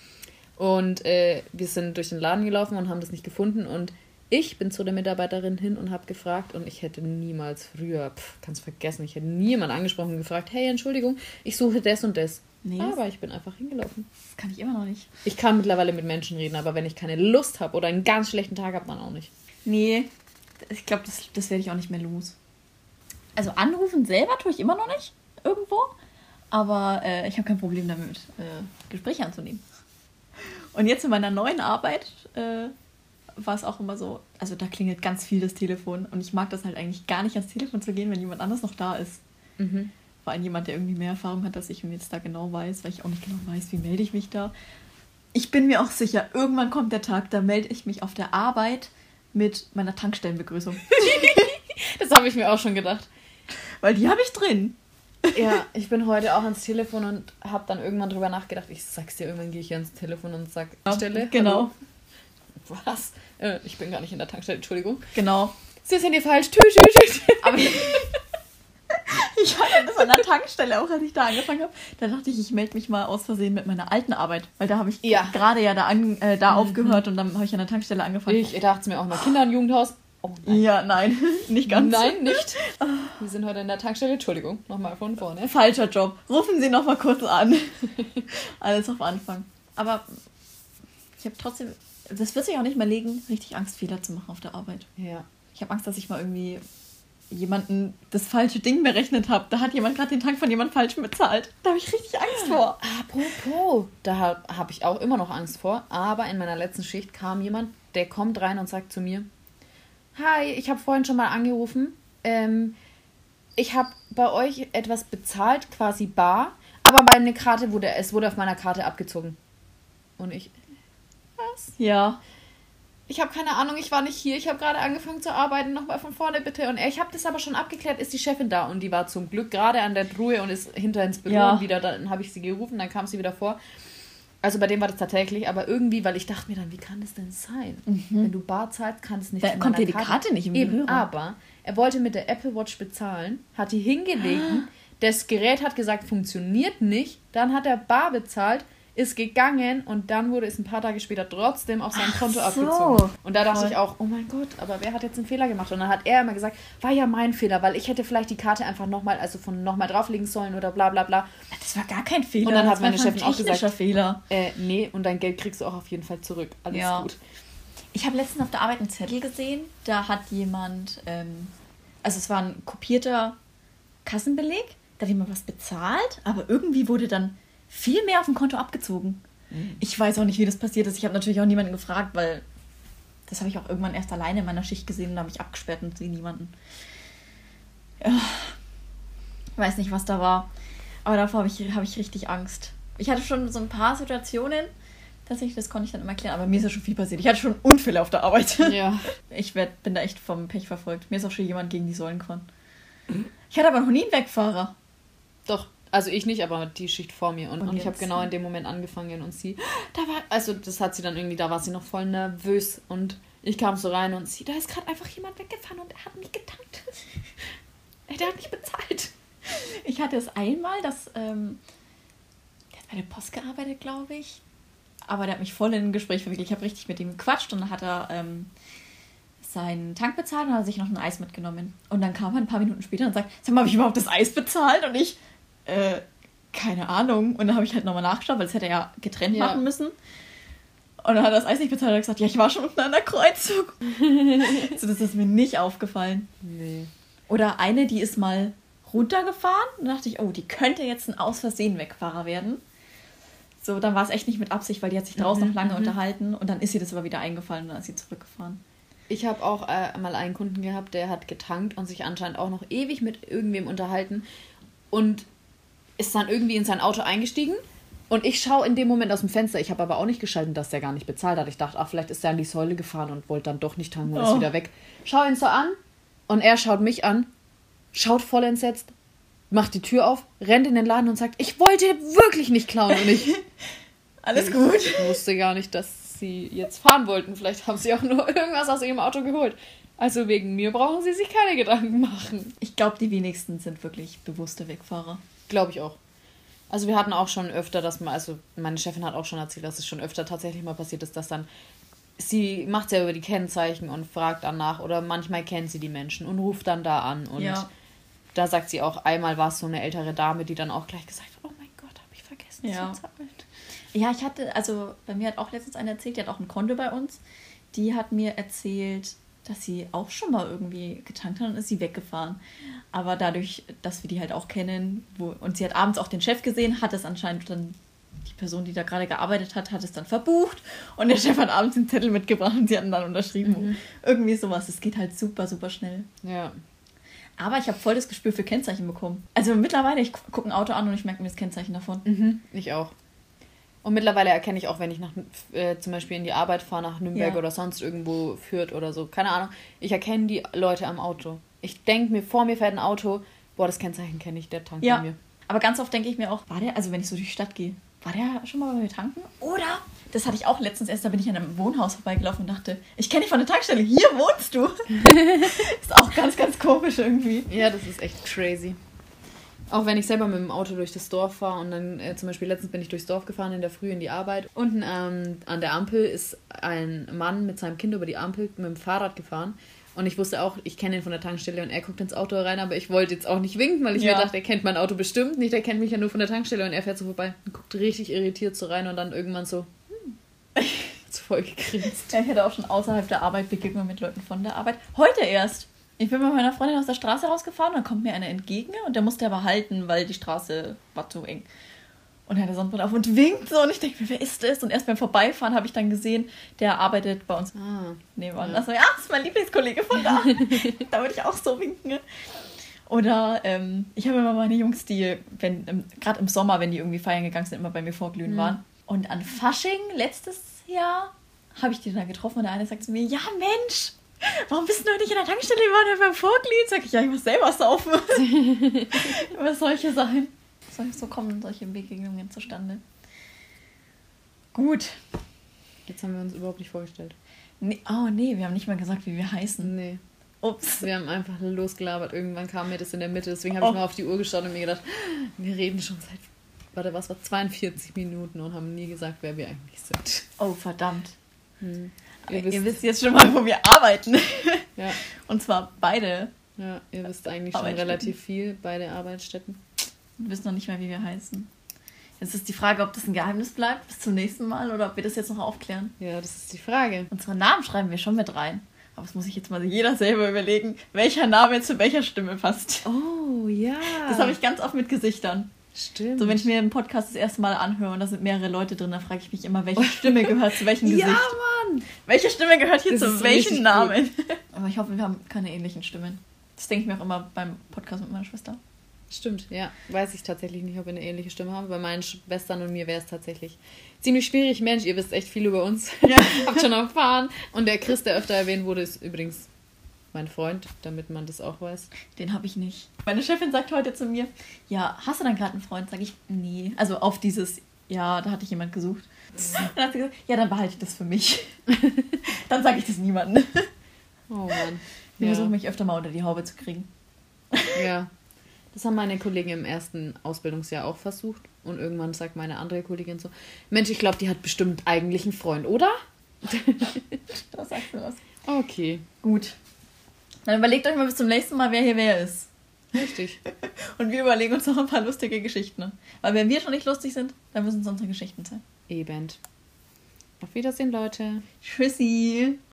Und äh, wir sind durch den Laden gelaufen und haben das nicht gefunden. Und ich bin zu der Mitarbeiterin hin und habe gefragt und ich hätte niemals früher, pff, kannst vergessen, ich hätte niemand angesprochen und gefragt, hey, Entschuldigung, ich suche das und das. Nee, Aber ich bin einfach hingelaufen. Das kann ich immer noch nicht. Ich kann mittlerweile mit Menschen reden, aber wenn ich keine Lust habe oder einen ganz schlechten Tag habe, dann auch nicht. Nee, ich glaube, das, das werde ich auch nicht mehr los. Also anrufen selber tue ich immer noch nicht irgendwo, aber äh, ich habe kein Problem damit, äh, Gespräche anzunehmen. Und jetzt in meiner neuen Arbeit äh, war es auch immer so, also da klingelt ganz viel das Telefon und ich mag das halt eigentlich gar nicht ans Telefon zu gehen, wenn jemand anders noch da ist. Vor allem jemand, der irgendwie mehr Erfahrung hat, als ich und jetzt da genau weiß, weil ich auch nicht genau weiß, wie melde ich mich da. Ich bin mir auch sicher, irgendwann kommt der Tag, da melde ich mich auf der Arbeit mit meiner Tankstellenbegrüßung. Das habe ich mir auch schon gedacht. Weil die habe ich drin. Ja, ich bin heute auch ans Telefon und habe dann irgendwann drüber nachgedacht. Ich sag's dir, irgendwann gehe ich hier ans Telefon und sag Stelle. Genau. Hallo. Was? Äh, ich bin gar nicht in der Tankstelle, Entschuldigung. Genau. Sie sind hier falsch. Tü, tü, tü. Aber ich, ich hatte das an der Tankstelle auch, als ich da angefangen habe. Da dachte ich, ich melde mich mal aus Versehen mit meiner alten Arbeit. Weil da habe ich Ja. gerade ja da, an, äh, da aufgehört und dann habe ich an der Tankstelle angefangen. Ich dachte mir auch mal Kinder- und Jugendhaus. Oh nein. Ja, nein, nicht ganz. Nein, nicht. Wir sind heute in der Tankstelle. Entschuldigung, nochmal von vorne. Falscher Job. Rufen Sie noch mal kurz an. Alles auf Anfang. Aber ich habe trotzdem, das wird sich auch nicht mehr legen, richtig Angst, Fehler zu machen auf der Arbeit. Ja. Ich habe Angst, dass ich mal irgendwie jemanden das falsche Ding berechnet habe. Da hat jemand gerade den Tank von jemand falsch bezahlt. Da habe ich richtig Angst vor. Apropos, da habe hab ich auch immer noch Angst vor. Aber in meiner letzten Schicht kam jemand, der kommt rein und sagt zu mir: Hi, ich habe vorhin schon mal angerufen. Ähm, ich habe bei euch etwas bezahlt, quasi bar, aber meine Karte wurde, es wurde auf meiner Karte abgezogen. Und ich, was? Ja. Ich habe keine Ahnung, ich war nicht hier, ich habe gerade angefangen zu arbeiten, nochmal von vorne bitte. Und ich habe das aber schon abgeklärt, ist die Chefin da und die war zum Glück gerade an der Truhe und ist hinter ins Büro Ja. und wieder, dann habe ich sie gerufen, dann kam sie wieder vor. Also bei dem war das tatsächlich, aber irgendwie, weil ich dachte mir dann, wie kann das denn sein? Wenn du bar zahlst, kann es nicht von kommt dir die Karte nicht im Eben, Gehör. aber er wollte mit der Apple Watch bezahlen, hat die hingelegt, das Gerät hat gesagt, funktioniert nicht, dann hat er bar bezahlt, ist gegangen und dann wurde es ein paar Tage später trotzdem auf sein Konto so. abgezogen. Und da dachte Toll. ich auch, oh mein Gott, aber wer hat jetzt einen Fehler gemacht? Und dann hat er immer gesagt, war ja mein Fehler, weil ich hätte vielleicht die Karte einfach nochmal, also von nochmal drauflegen sollen oder bla bla bla. Das war gar kein Fehler. Und dann hat das war meine Chefin auch gesagt- technischer Fehler. Äh, nee, und dein Geld kriegst du auch auf jeden Fall zurück. Alles Ja. gut. Ich habe letztens auf der Arbeit einen Zettel gesehen. Da hat jemand, ähm, also es war ein kopierter Kassenbeleg. Da hat jemand was bezahlt, aber irgendwie wurde dann viel mehr auf dem Konto abgezogen. Ich weiß auch nicht, wie das passiert ist. Ich habe natürlich auch niemanden gefragt, weil das habe ich auch irgendwann erst alleine in meiner Schicht gesehen und da habe ich abgesperrt und sehe niemanden. Ja. Ich weiß nicht, was da war. Aber davor habe ich, hab ich richtig Angst. Ich hatte schon so ein paar Situationen, tatsächlich, das konnte ich dann immer erklären, aber mir ist ja schon viel passiert. Ich hatte schon Unfälle auf der Arbeit. Ja. Ich werd, bin da echt vom Pech verfolgt. Mir ist auch schon jemand gegen die Säulen gefahren. Ich hatte aber noch nie einen Wegfahrer. Doch, also ich nicht, aber die Schicht vor mir. Und, Und und ich habe genau in dem Moment angefangen und sie, da war, also das hat sie dann irgendwie, da war sie noch voll nervös und ich kam so rein und sie, da ist gerade einfach jemand weggefahren und er hat nicht getankt. Der hat nicht bezahlt. Ich hatte es einmal, dass ähm, der hat bei der Post gearbeitet, glaube ich. Aber der hat mich voll in ein Gespräch verwickelt. Ich habe richtig mit ihm gequatscht und dann hat er ähm, seinen Tank bezahlt und hat sich noch ein Eis mitgenommen. Und dann kam er ein paar Minuten später und sagt, sag mal, habe ich überhaupt das Eis bezahlt? Und ich, äh, keine Ahnung. Und dann habe ich halt nochmal nachgeschaut, weil das hätte er ja getrennt Ja. machen müssen. Und dann hat er das Eis nicht bezahlt und hat gesagt, ja, ich war schon unten an der Kreuzung. so, das ist mir nicht aufgefallen. Nee. Oder eine, die ist mal runtergefahren. Da dachte ich, oh, die könnte jetzt ein Aus Versehen Wegfahrer werden. So, dann war es echt nicht mit Absicht, weil die hat sich draußen Mhm, noch lange mhm. unterhalten und dann ist ihr das aber wieder eingefallen und dann ist sie zurückgefahren. Ich habe auch äh, mal einen Kunden gehabt, der hat getankt und sich anscheinend auch noch ewig mit irgendwem unterhalten und ist dann irgendwie in sein Auto eingestiegen. Und ich schaue in dem Moment aus dem Fenster. Ich habe aber auch nicht geschalten, dass der gar nicht bezahlt hat. Ich dachte, ach, vielleicht ist er an die Säule gefahren und wollte dann doch nicht tanken und ist Oh. wieder weg. Schau ihn so an und er schaut mich an, schaut voll entsetzt, macht die Tür auf, rennt in den Laden und sagt, ich wollte wirklich nicht klauen. Und ich, Alles gut. ich wusste gar nicht, dass sie jetzt fahren wollten. Vielleicht haben sie auch nur irgendwas aus ihrem Auto geholt. Also wegen mir brauchen sie sich keine Gedanken machen. Ich glaube, die wenigsten sind wirklich bewusste Wegfahrer. Glaube ich auch. Also wir hatten auch schon öfter, dass man, also meine Chefin hat auch schon erzählt, dass es schon öfter tatsächlich mal passiert ist, dass dann sie macht ja über die Kennzeichen und fragt danach oder manchmal kennt sie die Menschen und ruft dann da an und Ja. da sagt sie auch, einmal war es so eine ältere Dame, die dann auch gleich gesagt hat, oh mein Gott, habe ich vergessen Ja. zu zahlen. Ja, ich hatte, also bei mir hat auch letztens eine erzählt, die hat auch ein Konto bei uns. Die hat mir erzählt, dass sie auch schon mal irgendwie getankt hat und ist sie weggefahren. Aber dadurch, dass wir die halt auch kennen, wo, und sie hat abends auch den Chef gesehen, hat es anscheinend dann, die Person, die da gerade gearbeitet hat, hat es dann verbucht und der Chef hat abends den Zettel mitgebracht und sie hatten dann unterschrieben. Irgendwie sowas. Es geht halt super, super schnell. Ja. Aber ich habe voll das Gespür für Kennzeichen bekommen. Also mittlerweile, ich gucke ein Auto an und ich merke mir das Kennzeichen davon. Mhm, ich auch. Und mittlerweile erkenne ich auch, wenn ich nach, äh, zum Beispiel in die Arbeit fahre, nach Nürnberg Ja. oder sonst irgendwo führt oder so, keine Ahnung, ich erkenne die Leute am Auto. Ich denke mir, vor mir fährt ein Auto, boah, das Kennzeichen kenne ich, der tankt Ja, bei mir. aber ganz oft denke ich mir auch, war der, also wenn ich so durch die Stadt gehe, war der schon mal bei mir tanken? Oder, das hatte ich auch letztens erst, da bin ich an einem Wohnhaus vorbeigelaufen und dachte, ich kenne dich von der Tankstelle, hier wohnst du. ist auch ganz, ganz komisch irgendwie. Ja, das ist echt crazy. Auch wenn ich selber mit dem Auto durch das Dorf fahre und dann äh, zum Beispiel letztens bin ich durchs Dorf gefahren in der Früh in die Arbeit. Unten ähm, an der Ampel ist ein Mann mit seinem Kind über die Ampel mit dem Fahrrad gefahren. Und ich wusste auch, ich kenne ihn von der Tankstelle und er guckt ins Auto rein, aber ich wollte jetzt auch nicht winken, weil ich Ja. mir dachte, er kennt mein Auto bestimmt nicht, er kennt mich ja nur von der Tankstelle und er fährt so vorbei und guckt richtig irritiert so rein und dann irgendwann so, hm, hat's voll gegrinst. Ja, ich hatte auch schon außerhalb der Arbeit Begegnungen mit Leuten von der Arbeit. Heute erst. Ich bin mit meiner Freundin aus der Straße rausgefahren, dann kommt mir einer entgegen und der musste aber halten, weil die Straße war zu eng. Und er hat Sonnenbrille auf und winkt so und ich denke mir, wer ist das? Und erst beim Vorbeifahren habe ich dann gesehen, der arbeitet bei uns Ah, nebenan. Ja. Also ja, das ist mein Lieblingskollege von da. da würde ich auch so winken. Oder ähm, ich habe immer meine Jungs, die, wenn gerade im Sommer, wenn die irgendwie feiern gegangen sind, immer bei mir vorglühen Mhm. waren. Und an Fasching letztes Jahr habe ich die dann getroffen und der eine sagt zu mir, ja Mensch, warum bist du noch nicht in der Tankstelle? Wir waren ja beim Vorglühen. Sag ich, ja, ich muss selber saufen. Über solche Sachen. So, so kommen solche Begegnungen zustande. Gut. jetzt haben wir uns überhaupt nicht vorgestellt. Nee, oh nee, wir haben nicht mal gesagt, wie wir heißen. Nee. Ups. Wir haben einfach losgelabert. Irgendwann kam mir das in der Mitte. Deswegen habe ich Oh. mal auf die Uhr geschaut und mir gedacht, wir reden schon seit, warte, was war 42 Minuten und haben nie gesagt, wer wir eigentlich sind. Oh, verdammt. Hm. Ihr, Ihr, wisst, wisst jetzt schon mal, wo wir arbeiten. ja, Und zwar beide. ja, ihr wisst eigentlich schon relativ viel bei der Arbeitsstätten. Wir wissen noch nicht mal, wie wir heißen. Jetzt ist die Frage, ob das ein Geheimnis bleibt bis zum nächsten Mal oder ob wir das jetzt noch aufklären. Ja, das ist die Frage. Unsere Namen schreiben wir schon mit rein. Aber das muss ich jetzt mal jeder selber überlegen, welcher Name zu welcher Stimme passt. Oh, ja. Das habe ich ganz oft mit Gesichtern. Stimmt. So, wenn ich mir einen Podcast das erste Mal anhöre und da sind mehrere Leute drin, dann frage ich mich immer, welche Stimme gehört zu welchem Gesicht. ja, Mann! Welche Stimme gehört hier Das zu gut. Namen? Aber ich hoffe, wir haben keine ähnlichen Stimmen. Das denke ich mir auch immer beim Podcast mit meiner Schwester. Stimmt, ja. Weiß ich tatsächlich nicht, ob wir eine ähnliche Stimme haben. Bei meinen Schwestern und mir wäre es tatsächlich ziemlich schwierig. Mensch, ihr wisst echt viel über uns. Ja. Habt schon erfahren. Und der Chris, der öfter erwähnt wurde, ist übrigens mein Freund, damit man das auch weiß. Den habe ich nicht. Meine Chefin sagt heute zu mir, ja, hast du dann gerade einen Freund? Sag ich, nee. Also auf dieses, ja, da hatte ich jemand gesucht. Dann hat sie gesagt, ja, dann behalte ich das für mich. dann sage ich das niemandem. Oh Mann. Ich Ja. versuche mich öfter mal unter die Haube zu kriegen. ja. Das haben meine Kollegen im ersten Ausbildungsjahr auch versucht. Und irgendwann sagt meine andere Kollegin so: Mensch, ich glaube, die hat bestimmt eigentlich einen Freund, oder? Da sagst du was. Okay. Gut. Dann überlegt euch mal bis zum nächsten Mal, wer hier wer ist. Richtig. Und wir überlegen uns noch ein paar lustige Geschichten. Weil wenn wir schon nicht lustig sind, dann müssen es unsere Geschichten sein. Eben. Auf Wiedersehen, Leute. Tschüssi.